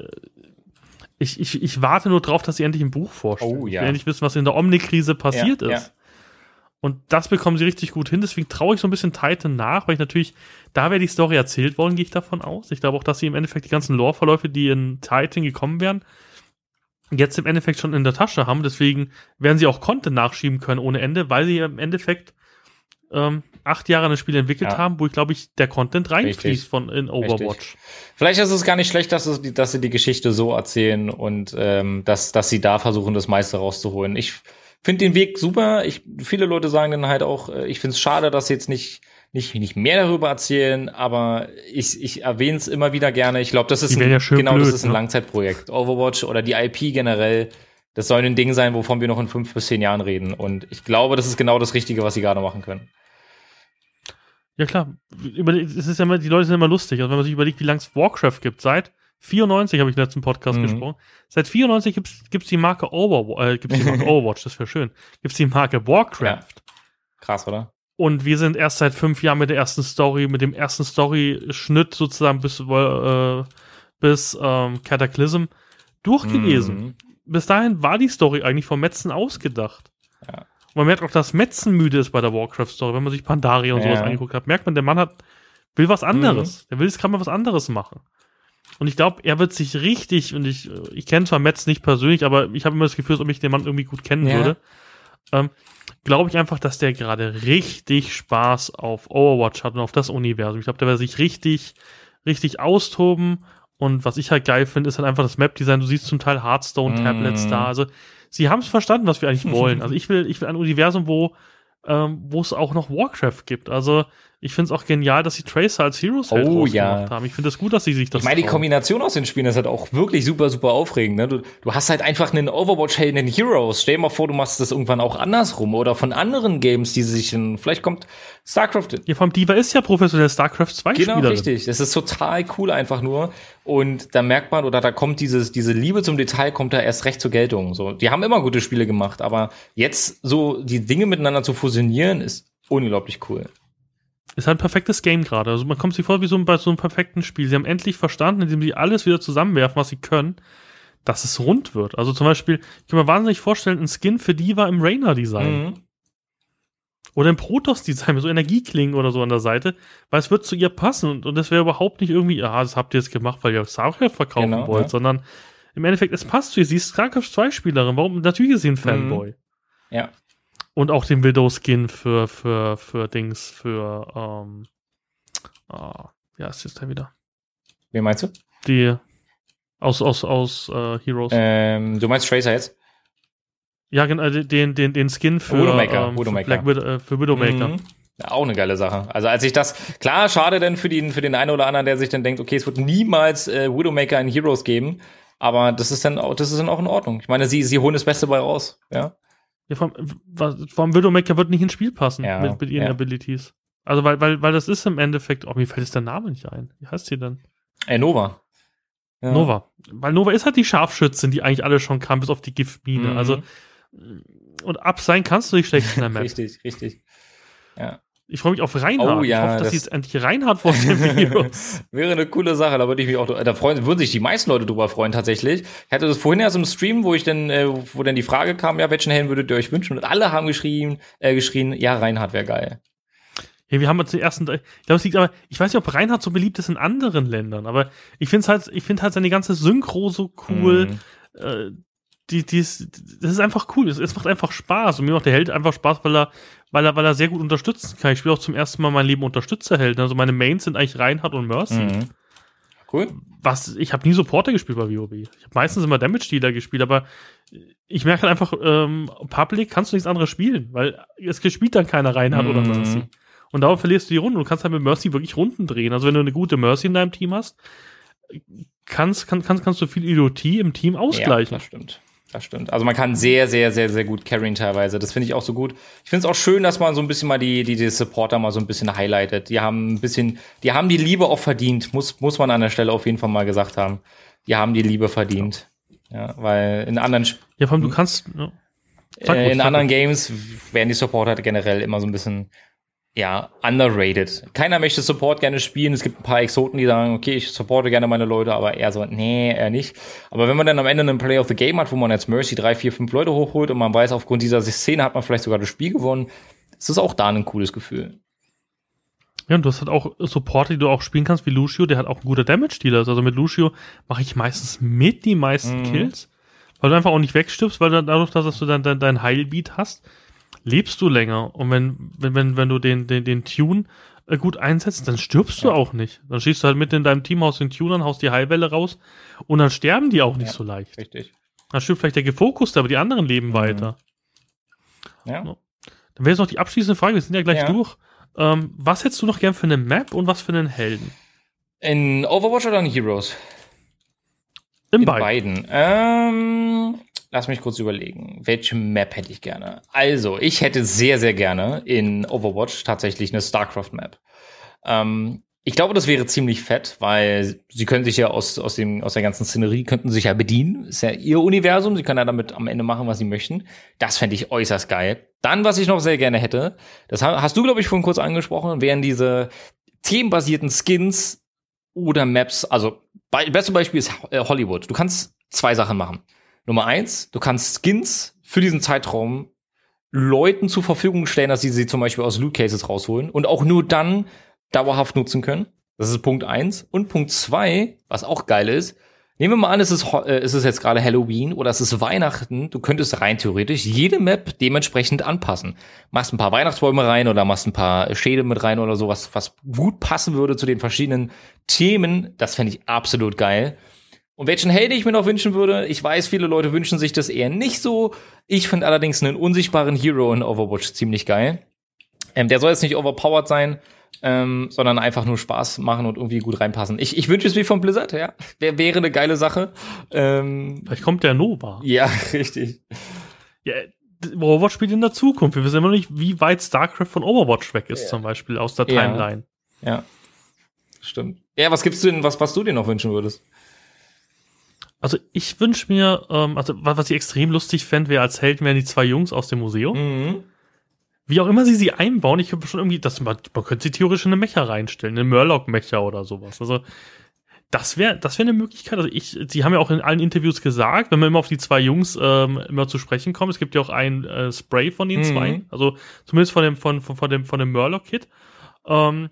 ich, ich, ich warte nur drauf, dass sie endlich ein Buch vorstellen. Oh, Ich ja. will endlich wissen, was in der Omni-Krise passiert Ja, ist. Und das bekommen sie richtig gut hin. Deswegen traue ich so ein bisschen Titan nach, weil ich natürlich, da wäre die Story erzählt worden, gehe ich davon aus. Ich glaube auch, dass sie im Endeffekt die ganzen Lore-Verläufe, die in Titan gekommen wären, jetzt im Endeffekt schon in der Tasche haben. Deswegen werden sie auch Content nachschieben können ohne Ende, weil sie im Endeffekt ähm, acht Jahre ein Spiel entwickelt Ja. haben, wo ich glaube ich der Content reinfließt Richtig. von in Overwatch. Vielleicht ist es gar nicht schlecht, dass, es, dass sie die Geschichte so erzählen und ähm, dass, dass sie da versuchen, das meiste rauszuholen. Ich finde den Weg super. Ich, viele Leute sagen dann halt auch, äh, ich finde es schade, dass sie jetzt nicht, nicht, nicht mehr darüber erzählen, aber ich, ich erwähne es immer wieder gerne. Ich glaube, das ist ein, ja genau, blöd, das ist ein ne? Langzeitprojekt. Overwatch oder die IP generell, das soll ein Ding sein, wovon wir noch in fünf bis zehn Jahren reden. Und ich glaube, das ist genau das Richtige, was sie gerade machen können. Ja klar, es ist ja immer, die Leute sind immer lustig. Also wenn man sich überlegt, wie lange es Warcraft gibt, seit 94 habe ich im letzten Podcast Mhm. gesprochen. Seit 94 gibt es die Marke Overwatch, äh, gibt's die Marke Overwatch, das wäre schön. Gibt es die Marke Warcraft. Krass, oder? Und wir sind erst seit fünf Jahren mit der ersten Story, mit dem ersten Story-Schnitt sozusagen bis, äh, bis ähm, Cataclysm durch gewesen. Mhm. Bis dahin war die Story eigentlich vom Metzen ausgedacht. Ja. Und man merkt auch, dass Metzen müde ist bei der Warcraft-Story. Wenn man sich Pandaria und Ja. sowas angeguckt hat, merkt man, der Mann hat, will was anderes. Der will jetzt gerade mal was anderes machen. Und ich glaube, er wird sich richtig, und ich, ich kenne zwar Metz nicht persönlich, aber ich habe immer das Gefühl, als ob ich den Mann irgendwie gut kennen Ja. würde. Ähm, glaube ich einfach, dass der gerade richtig Spaß auf Overwatch hat und auf das Universum. Ich glaube, der wird sich richtig, richtig austoben. Und was ich halt geil finde, ist halt einfach das Map-Design. Du siehst zum Teil Hearthstone-Tablets Mm. da. Also, sie haben es verstanden, was wir eigentlich wollen. Also, ich will, ich will ein Universum, wo, ähm, wo es auch noch Warcraft gibt. Also, Ich finde es auch genial, dass sie Tracer als Heroes halt oh, ja. haben. Ich finde es das gut, dass sie sich das Ich meine, die Kombination aus den Spielen ist halt auch wirklich super, super aufregend. Ne? Du, du hast halt einfach einen Overwatch-Helden in Heroes. Stell dir mal vor, du machst das irgendwann auch andersrum oder von anderen Games, die sich in, vielleicht kommt StarCraft. Ja, vom Diva ist ja professionell StarCraft 2 Genau, Spielerin. richtig. Das ist total cool einfach nur. Und da merkt man, oder da kommt dieses, diese Liebe zum Detail kommt da erst recht zur Geltung. So, die haben immer gute Spiele gemacht, aber jetzt so die Dinge miteinander zu fusionieren, ist unglaublich cool. Ist halt ein perfektes Game gerade. Also man kommt sich vor wie so bei so einem perfekten Spiel. Sie haben endlich verstanden, indem sie alles wieder zusammenwerfen, was sie können, dass es rund wird. Also zum Beispiel, ich kann mir wahnsinnig vorstellen, ein Skin für Diva im Rainer-Design. Mhm. Oder im Protoss-Design mit so Energieklingen oder so an der Seite, weil es wird zu ihr passen und, und das wäre überhaupt nicht irgendwie, ah, das habt ihr jetzt gemacht, weil ihr StarCraft verkaufen genau, wollt, ja. sondern im Endeffekt, es passt zu ihr. Sie ist StarCraft 2 Spielerin. Warum? Natürlich ist sie ein Fanboy. Mhm. Ja. Und auch den Widow-Skin für, für, für Dings, für, ähm, ah, ja, ist jetzt da wieder. Wen meinst du? Die, aus, aus, aus uh, Heroes. Ähm, du meinst Tracer jetzt? Ja, genau, den, den, den Skin für, Widowmaker, ähm, Widowmaker. Für, Black, äh, für Widowmaker. Mhm. Auch eine geile Sache. Also als ich das, klar, schade denn für den, für den einen oder anderen, der sich dann denkt, okay, es wird niemals äh, Widowmaker in Heroes geben, aber das ist dann auch, das ist dann auch in Ordnung. Ich meine, sie, sie holen das Beste bei raus, ja. Ja, vom, vom Widowmaker wird nicht ins Spiel passen ja, mit, mit ihren ja. Abilities. Also, weil, weil, weil das ist im Endeffekt, oh, mir fällt jetzt der Name nicht ein. Wie heißt sie denn? Äh, Nova. Ja. Nova. Weil Nova ist halt die Scharfschützin, die eigentlich alle schon kam, bis auf die Giftmine. Mhm. Also, und ab sein kannst du nicht schlecht in der Map. richtig, richtig. Ja. Ich freue mich auf Reinhard. Oh, ja, ich hoffe, dass das sie jetzt endlich Reinhard vorstellen Heroes. Wäre eine coole Sache, da würde ich mich auch, da freuen, würden sich die meisten Leute drüber freuen, tatsächlich. Ich hatte das vorhin erst im Stream, wo ich dann, äh, wo dann die Frage kam, ja, welchen Helden würdet ihr euch wünschen? Und alle haben geschrien, äh, geschrien, ja, Reinhard wäre geil. Ja, wir haben jetzt die ersten, ich glaube, es liegt aber, ich weiß nicht, ob Reinhard so beliebt ist in anderen Ländern, aber ich finde halt, ich finde halt seine ganze Synchro so cool. Mm. Äh, die, die ist, das ist einfach cool. Es, macht einfach Spaß. Und mir macht der Held einfach Spaß, weil er, weil er, weil er sehr gut unterstützen kann. Ich spiele auch zum ersten Mal mein Leben Unterstützerhelden. Also meine Mains sind eigentlich Reinhardt und Mercy. Mhm. Cool. Was, ich habe nie Supporter gespielt bei WoW. Ich habe meistens immer Damage Dealer gespielt, aber ich merke halt einfach, ähm, Public kannst du nichts anderes spielen, weil es spielt dann keiner Reinhardt mhm. oder Mercy. Und darauf verlierst du die Runde. Du kannst halt mit Mercy wirklich Runden drehen. Also wenn du eine gute Mercy in deinem Team hast, kannst, kann, kannst, kannst du viel Idiotie im Team ausgleichen. Ja, das stimmt. Das stimmt. Also man kann sehr, sehr, sehr, sehr gut carryen teilweise. Das finde ich auch so gut. Ich finde es auch schön, dass man so ein bisschen mal die, die, die Supporter mal so ein bisschen highlightet. Die haben ein bisschen, die haben die Liebe auch verdient, muss, muss man an der Stelle auf jeden Fall mal gesagt haben. Die haben die Liebe verdient. Ja, weil in anderen Sp Ja, vor allem du kannst. Ja. Äh, in anderen Games werden die Supporter generell immer so ein bisschen ja, underrated. Keiner möchte Support gerne spielen. Es gibt ein paar Exoten, die sagen, okay, ich supporte gerne meine Leute, aber er so, nee, er nicht. Aber wenn man dann am Ende einen Play of the Game hat, wo man jetzt Mercy drei, vier, fünf Leute hochholt und man weiß, aufgrund dieser Szene hat man vielleicht sogar das Spiel gewonnen, ist das auch da ein cooles Gefühl. Ja, und du hast halt auch Supporter, die du auch spielen kannst, wie Lucio, der hat auch ein guter Damage-Dealer. Also mit Lucio mache ich meistens mit die meisten mhm. Kills, weil du einfach auch nicht wegstirbst, weil du dadurch, dass du dann dein, dein Heilbeat hast, lebst du länger. Und wenn, wenn, wenn, wenn du den, den, den Tune äh, gut einsetzt, dann stirbst du ja. auch nicht. Dann schießt du halt mit in deinem Team aus den Tunern, haust die Heilwelle raus und dann sterben die auch nicht ja, so leicht. Richtig. Dann stirbt vielleicht der Gefokuste, aber die anderen leben mhm. weiter. Ja. Dann wäre jetzt noch die abschließende Frage, wir sind ja gleich ja. durch. Ähm, was hättest du noch gern für eine Map und was für einen Helden? In Overwatch oder in Heroes? In, in beiden. beiden. Ähm, Lass mich kurz überlegen. Welche Map hätte ich gerne? Also, ich hätte sehr, sehr gerne in Overwatch tatsächlich eine StarCraft-Map. Ähm, ich glaube, das wäre ziemlich fett, weil sie können sich ja aus, aus, dem, aus der ganzen Szenerie, könnten sich ja bedienen. Ist ja ihr Universum, sie können ja damit am Ende machen, was sie möchten. Das fände ich äußerst geil. Dann, was ich noch sehr gerne hätte, das hast du, glaube ich, vorhin kurz angesprochen, wären diese themenbasierten Skins oder Maps. Also, be beste Beispiel ist äh, Hollywood. Du kannst zwei Sachen machen. Nummer eins, du kannst Skins für diesen Zeitraum Leuten zur Verfügung stellen, dass sie sie zum Beispiel aus Loot Cases rausholen und auch nur dann dauerhaft nutzen können. Das ist Punkt eins. Und Punkt zwei, was auch geil ist, nehmen wir mal an, es ist, äh, es ist jetzt gerade Halloween oder es ist Weihnachten. Du könntest rein theoretisch jede Map dementsprechend anpassen. Machst ein paar Weihnachtsbäume rein oder machst ein paar Schäde mit rein oder sowas, was gut passen würde zu den verschiedenen Themen. Das fände ich absolut geil. Und welchen Helden ich mir noch wünschen würde, ich weiß, viele Leute wünschen sich das eher nicht so. Ich finde allerdings einen unsichtbaren Hero in Overwatch ziemlich geil. Ähm, der soll jetzt nicht overpowered sein, ähm, sondern einfach nur Spaß machen und irgendwie gut reinpassen. Ich, ich wünsche es mir von Blizzard, ja. Wär, wäre eine geile Sache. Ähm, Vielleicht kommt der Nova. Ja, richtig. Ja, Overwatch spielt in der Zukunft. Wir wissen immer noch nicht, wie weit StarCraft von Overwatch weg ist, ja. zum Beispiel aus der Timeline. Ja. ja. Stimmt. Ja, was gibt's denn, was, was du dir noch wünschen würdest? Also ich wünsche mir, ähm, also was ich extrem lustig fände, wäre als Helden wären die zwei Jungs aus dem Museum. Mhm. Wie auch immer sie sie einbauen, ich habe schon irgendwie, das, man, man könnte sie theoretisch in eine Mecha reinstellen, eine Murloc-Mecha oder sowas. Also das wäre das wäre eine Möglichkeit. Also ich, sie haben ja auch in allen Interviews gesagt, wenn man immer auf die zwei Jungs ähm, immer zu sprechen kommt, es gibt ja auch ein äh, Spray von den mhm. zwei, also zumindest von dem von von, von dem von dem Murloc-Kit. Ähm,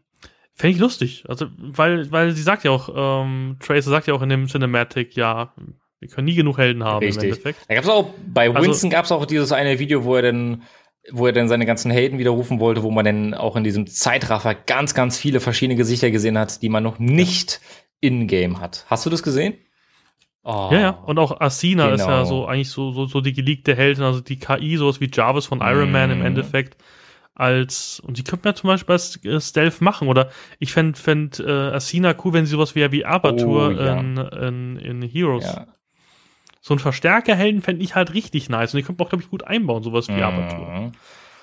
Fände ich lustig. Also, weil, weil sie sagt ja auch, ähm, Tracer sagt ja auch in dem Cinematic, ja, wir können nie genug Helden haben Richtig. im Endeffekt. Da gab's auch, bei also Winston also, gab's auch dieses eine Video, wo er dann wo er dann seine ganzen Helden widerrufen wollte, wo man dann auch in diesem Zeitraffer ganz, ganz viele verschiedene Gesichter gesehen hat, die man noch nicht ja. in-game hat. Hast du das gesehen? Oh, ja, ja. Und auch Asina genau. ist ja genau. so eigentlich so, so, so die geleakte Heldin, also die KI, sowas wie Jarvis von Iron mm. Man im Endeffekt als, und die könnte man zum Beispiel als äh, Stealth machen, oder ich fände fänd, äh, Asina cool, wenn sie sowas wie, wie Abatur oh, ja. in, in, in, Heroes. Ja. So ein Verstärkerhelden fände ich halt richtig nice. Und die könnte man auch, glaube ich, gut einbauen, sowas wie mhm. Abatur.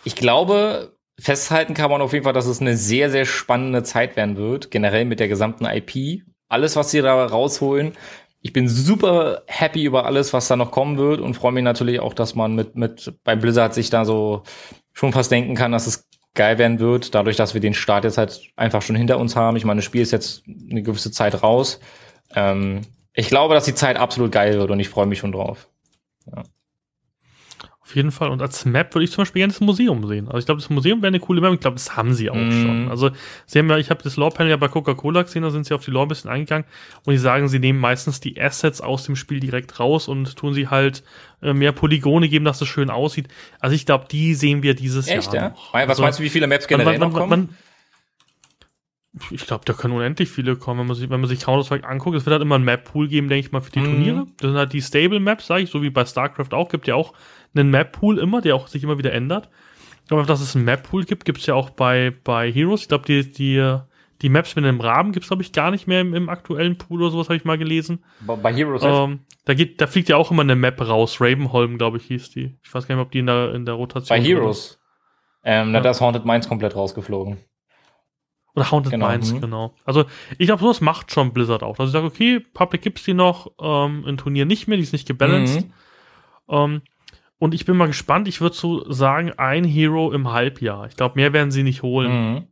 Ich glaube, festhalten kann man auf jeden Fall, dass es eine sehr, sehr spannende Zeit werden wird, generell mit der gesamten IP. Alles, was sie da rausholen. Ich bin super happy über alles, was da noch kommen wird und freue mich natürlich auch, dass man mit, mit bei Blizzard sich da so schon fast denken kann, dass es geil werden wird, dadurch, dass wir den Start jetzt halt einfach schon hinter uns haben. Ich meine, das Spiel ist jetzt eine gewisse Zeit raus. Ähm, ich glaube, dass die Zeit absolut geil wird und ich freue mich schon drauf. Ja. Auf jeden Fall. Und als Map würde ich zum Beispiel gerne das Museum sehen. Also ich glaube, das Museum wäre eine coole Map. Ich glaube, das haben sie auch mm. schon. Also sie haben ja, ich habe das Lore-Panel ja bei Coca-Cola gesehen, da sind sie auf die Lore ein bisschen eingegangen und die sagen, sie nehmen meistens die Assets aus dem Spiel direkt raus und tun sie halt äh, mehr Polygone geben, dass es schön aussieht. Also ich glaube, die sehen wir dieses Echt, Jahr. Echt, ja? Was also, meinst du, wie viele Maps generell man, man, noch kommen? Man, ich glaube, da können unendlich viele kommen, wenn man sich, wenn man sich Counter-Strike anguckt. Es wird halt immer ein Map-Pool geben, denke ich mal, für die mm. Turniere. Das sind halt die Stable-Maps, sage ich, so wie bei StarCraft auch. Gibt ja auch einen Map-Pool immer, der auch sich immer wieder ändert. Aber dass es einen Map-Pool gibt, gibt es ja auch bei, bei Heroes. Ich glaube, die, die, die Maps mit einem Rahmen gibt es, glaube ich, gar nicht mehr im, im aktuellen Pool oder sowas, habe ich mal gelesen. Bei Heroes? Ähm, da, geht, da fliegt ja auch immer eine Map raus. Ravenholm, glaube ich, hieß die. Ich weiß gar nicht, ob die in der, in der Rotation Bei Heroes? Ähm, ja. da ist Haunted Minds komplett rausgeflogen. Oder Haunted genau. Minds, mhm. genau. Also ich glaube, sowas macht schon Blizzard auch. Also ich sage, okay, Public gibt's die noch, ähm, im Turnier nicht mehr, die ist nicht gebalanced. Mhm. Ähm, und ich bin mal gespannt, ich würde so sagen, ein Hero im Halbjahr. Ich glaube, mehr werden sie nicht holen. Mhm.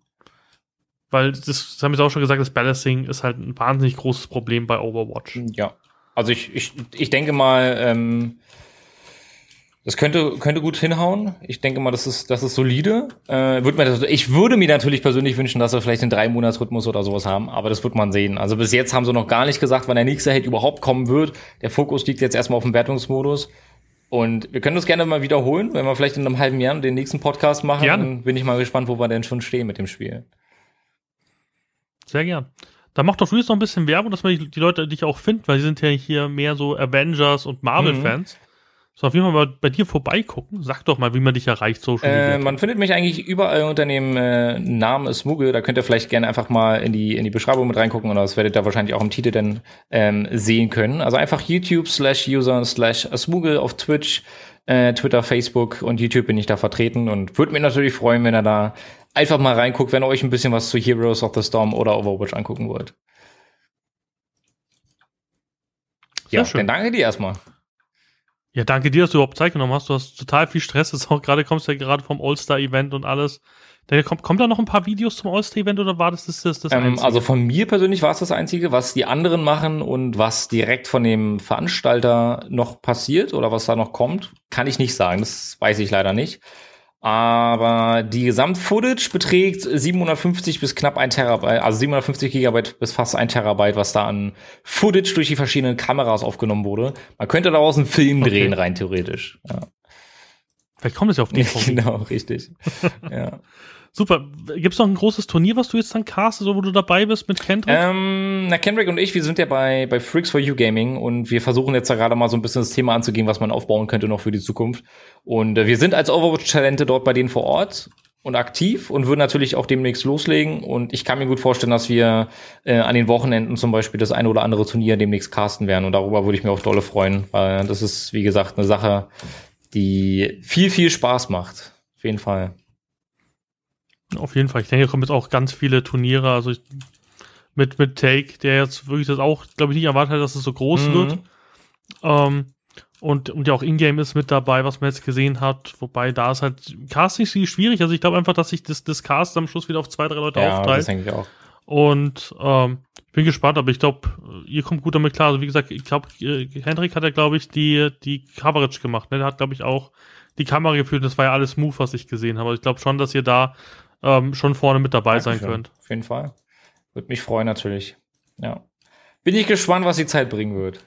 Weil das, das haben wir auch schon gesagt, das Balancing ist halt ein wahnsinnig großes Problem bei Overwatch. Ja. Also ich, ich, ich denke mal, ähm, das könnte, könnte gut hinhauen. Ich denke mal, das ist, das ist solide. Äh, würd mir das, ich würde mir natürlich persönlich wünschen, dass wir vielleicht einen drei Monats Rhythmus oder sowas haben, aber das wird man sehen. Also bis jetzt haben sie noch gar nicht gesagt, wann der nächste Held überhaupt kommen wird. Der Fokus liegt jetzt erstmal auf dem Wertungsmodus. Und wir können das gerne mal wiederholen, wenn wir vielleicht in einem halben Jahr den nächsten Podcast machen. Gerne. Dann bin ich mal gespannt, wo wir denn schon stehen mit dem Spiel. Sehr gern. Da macht doch jetzt noch ein bisschen Werbung, dass man die Leute dich auch finden, weil sie sind ja hier mehr so Avengers und Marvel-Fans. Mhm. So, auf jeden Fall mal bei dir vorbeigucken. Sag doch mal, wie man dich erreicht, Social Media. Äh, man findet mich eigentlich überall unter dem äh, Namen Smugel. Da könnt ihr vielleicht gerne einfach mal in die, in die Beschreibung mit reingucken und das werdet ihr wahrscheinlich auch im Titel dann ähm, sehen können. Also einfach YouTube slash User slash Smugel auf Twitch, äh, Twitter, Facebook und YouTube bin ich da vertreten und würde mich natürlich freuen, wenn ihr da einfach mal reinguckt, wenn ihr euch ein bisschen was zu Heroes of the Storm oder Overwatch angucken wollt. Sehr ja, schön. dann danke dir erstmal. Ja, danke dir, dass du überhaupt Zeit genommen hast. Du hast total viel Stress. Jetzt auch gerade kommst du ja gerade vom All-Star-Event und alles. Da kommt, kommt da noch ein paar Videos zum All-Star-Event oder war das das, das, das ähm, Also von mir persönlich war es das Einzige, was die anderen machen und was direkt von dem Veranstalter noch passiert oder was da noch kommt, kann ich nicht sagen. Das weiß ich leider nicht. Aber die Gesamtfootage beträgt 750 bis knapp ein Terabyte, also 750 Gigabyte bis fast ein Terabyte, was da an Footage durch die verschiedenen Kameras aufgenommen wurde. Man könnte daraus einen Film okay. drehen, rein theoretisch. Ja. Vielleicht kommt es ja auf die Genau, richtig. ja. Super. Gibt es noch ein großes Turnier, was du jetzt dann castest, wo du dabei bist mit Kendrick? Ähm, na, Kendrick und ich, wir sind ja bei, bei Freaks for You Gaming und wir versuchen jetzt da gerade mal so ein bisschen das Thema anzugehen, was man aufbauen könnte noch für die Zukunft. Und äh, wir sind als Overwatch-Talente dort bei denen vor Ort. und aktiv und würden natürlich auch demnächst loslegen. Und ich kann mir gut vorstellen, dass wir äh, an den Wochenenden zum Beispiel das eine oder andere Turnier demnächst casten werden. Und darüber würde ich mir auch dolle freuen, weil das ist, wie gesagt, eine Sache, die viel, viel Spaß macht. Auf jeden Fall. Auf jeden Fall. Ich denke, hier kommen jetzt auch ganz viele Turniere. Also ich, mit, mit Take, der jetzt wirklich das auch, glaube ich, nicht erwartet hat, dass es so groß mhm. wird. Ähm, und, und ja auch Ingame ist mit dabei, was man jetzt gesehen hat. Wobei da ist halt Casting schwierig. Also ich glaube einfach, dass sich das, das Cast am Schluss wieder auf zwei, drei Leute ja, aufteilt. Das denke ich auch. Und ähm, bin gespannt, aber ich glaube, ihr kommt gut damit klar. Also wie gesagt, ich glaube, äh, Hendrik hat ja, glaube ich, die, die Coverage gemacht. Ne? Der hat, glaube ich, auch die Kamera geführt. Das war ja alles smooth, was ich gesehen habe. Also ich glaube schon, dass ihr da ähm, schon vorne mit dabei Dankeschön. sein könnt. Auf jeden Fall. Würde mich freuen, natürlich. Ja. Bin ich gespannt, was die Zeit bringen wird.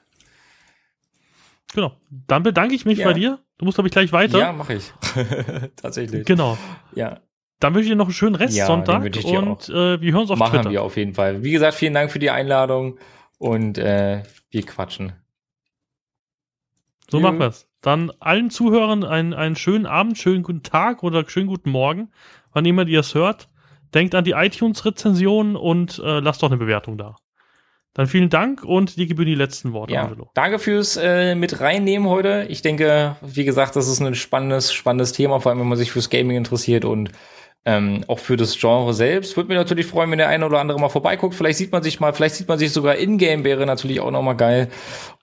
Genau. Dann bedanke ich mich ja. bei dir. Du musst, glaube ich, gleich weiter. Ja, mache ich. Tatsächlich. Genau. Ja. Dann wünsche ich dir noch einen schönen Restsonntag ja, und äh, wir hören uns auf Machen Twitter. Machen wir auf jeden Fall. Wie gesagt, vielen Dank für die Einladung und äh, wir quatschen. So Juh. machen wir es. Dann allen Zuhörern einen, einen schönen Abend, schönen guten Tag oder schönen guten Morgen, wann immer ihr es hört. Denkt an die iTunes-Rezension und äh, lasst doch eine Bewertung da. Dann vielen Dank und dir gebühren die letzten Worte, ja, Angelo. Danke fürs äh, mit reinnehmen heute. Ich denke, wie gesagt, das ist ein spannendes, spannendes Thema, vor allem wenn man sich fürs Gaming interessiert und ähm, auch für das Genre selbst. Würde mich natürlich freuen, wenn der eine oder andere mal vorbeiguckt. Vielleicht sieht man sich mal, vielleicht sieht man sich sogar in-game, wäre natürlich auch nochmal geil.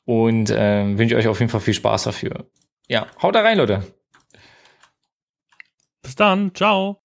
Und ähm, wünsche euch auf jeden Fall viel Spaß dafür. Ja, haut da rein, Leute. Bis dann. Ciao.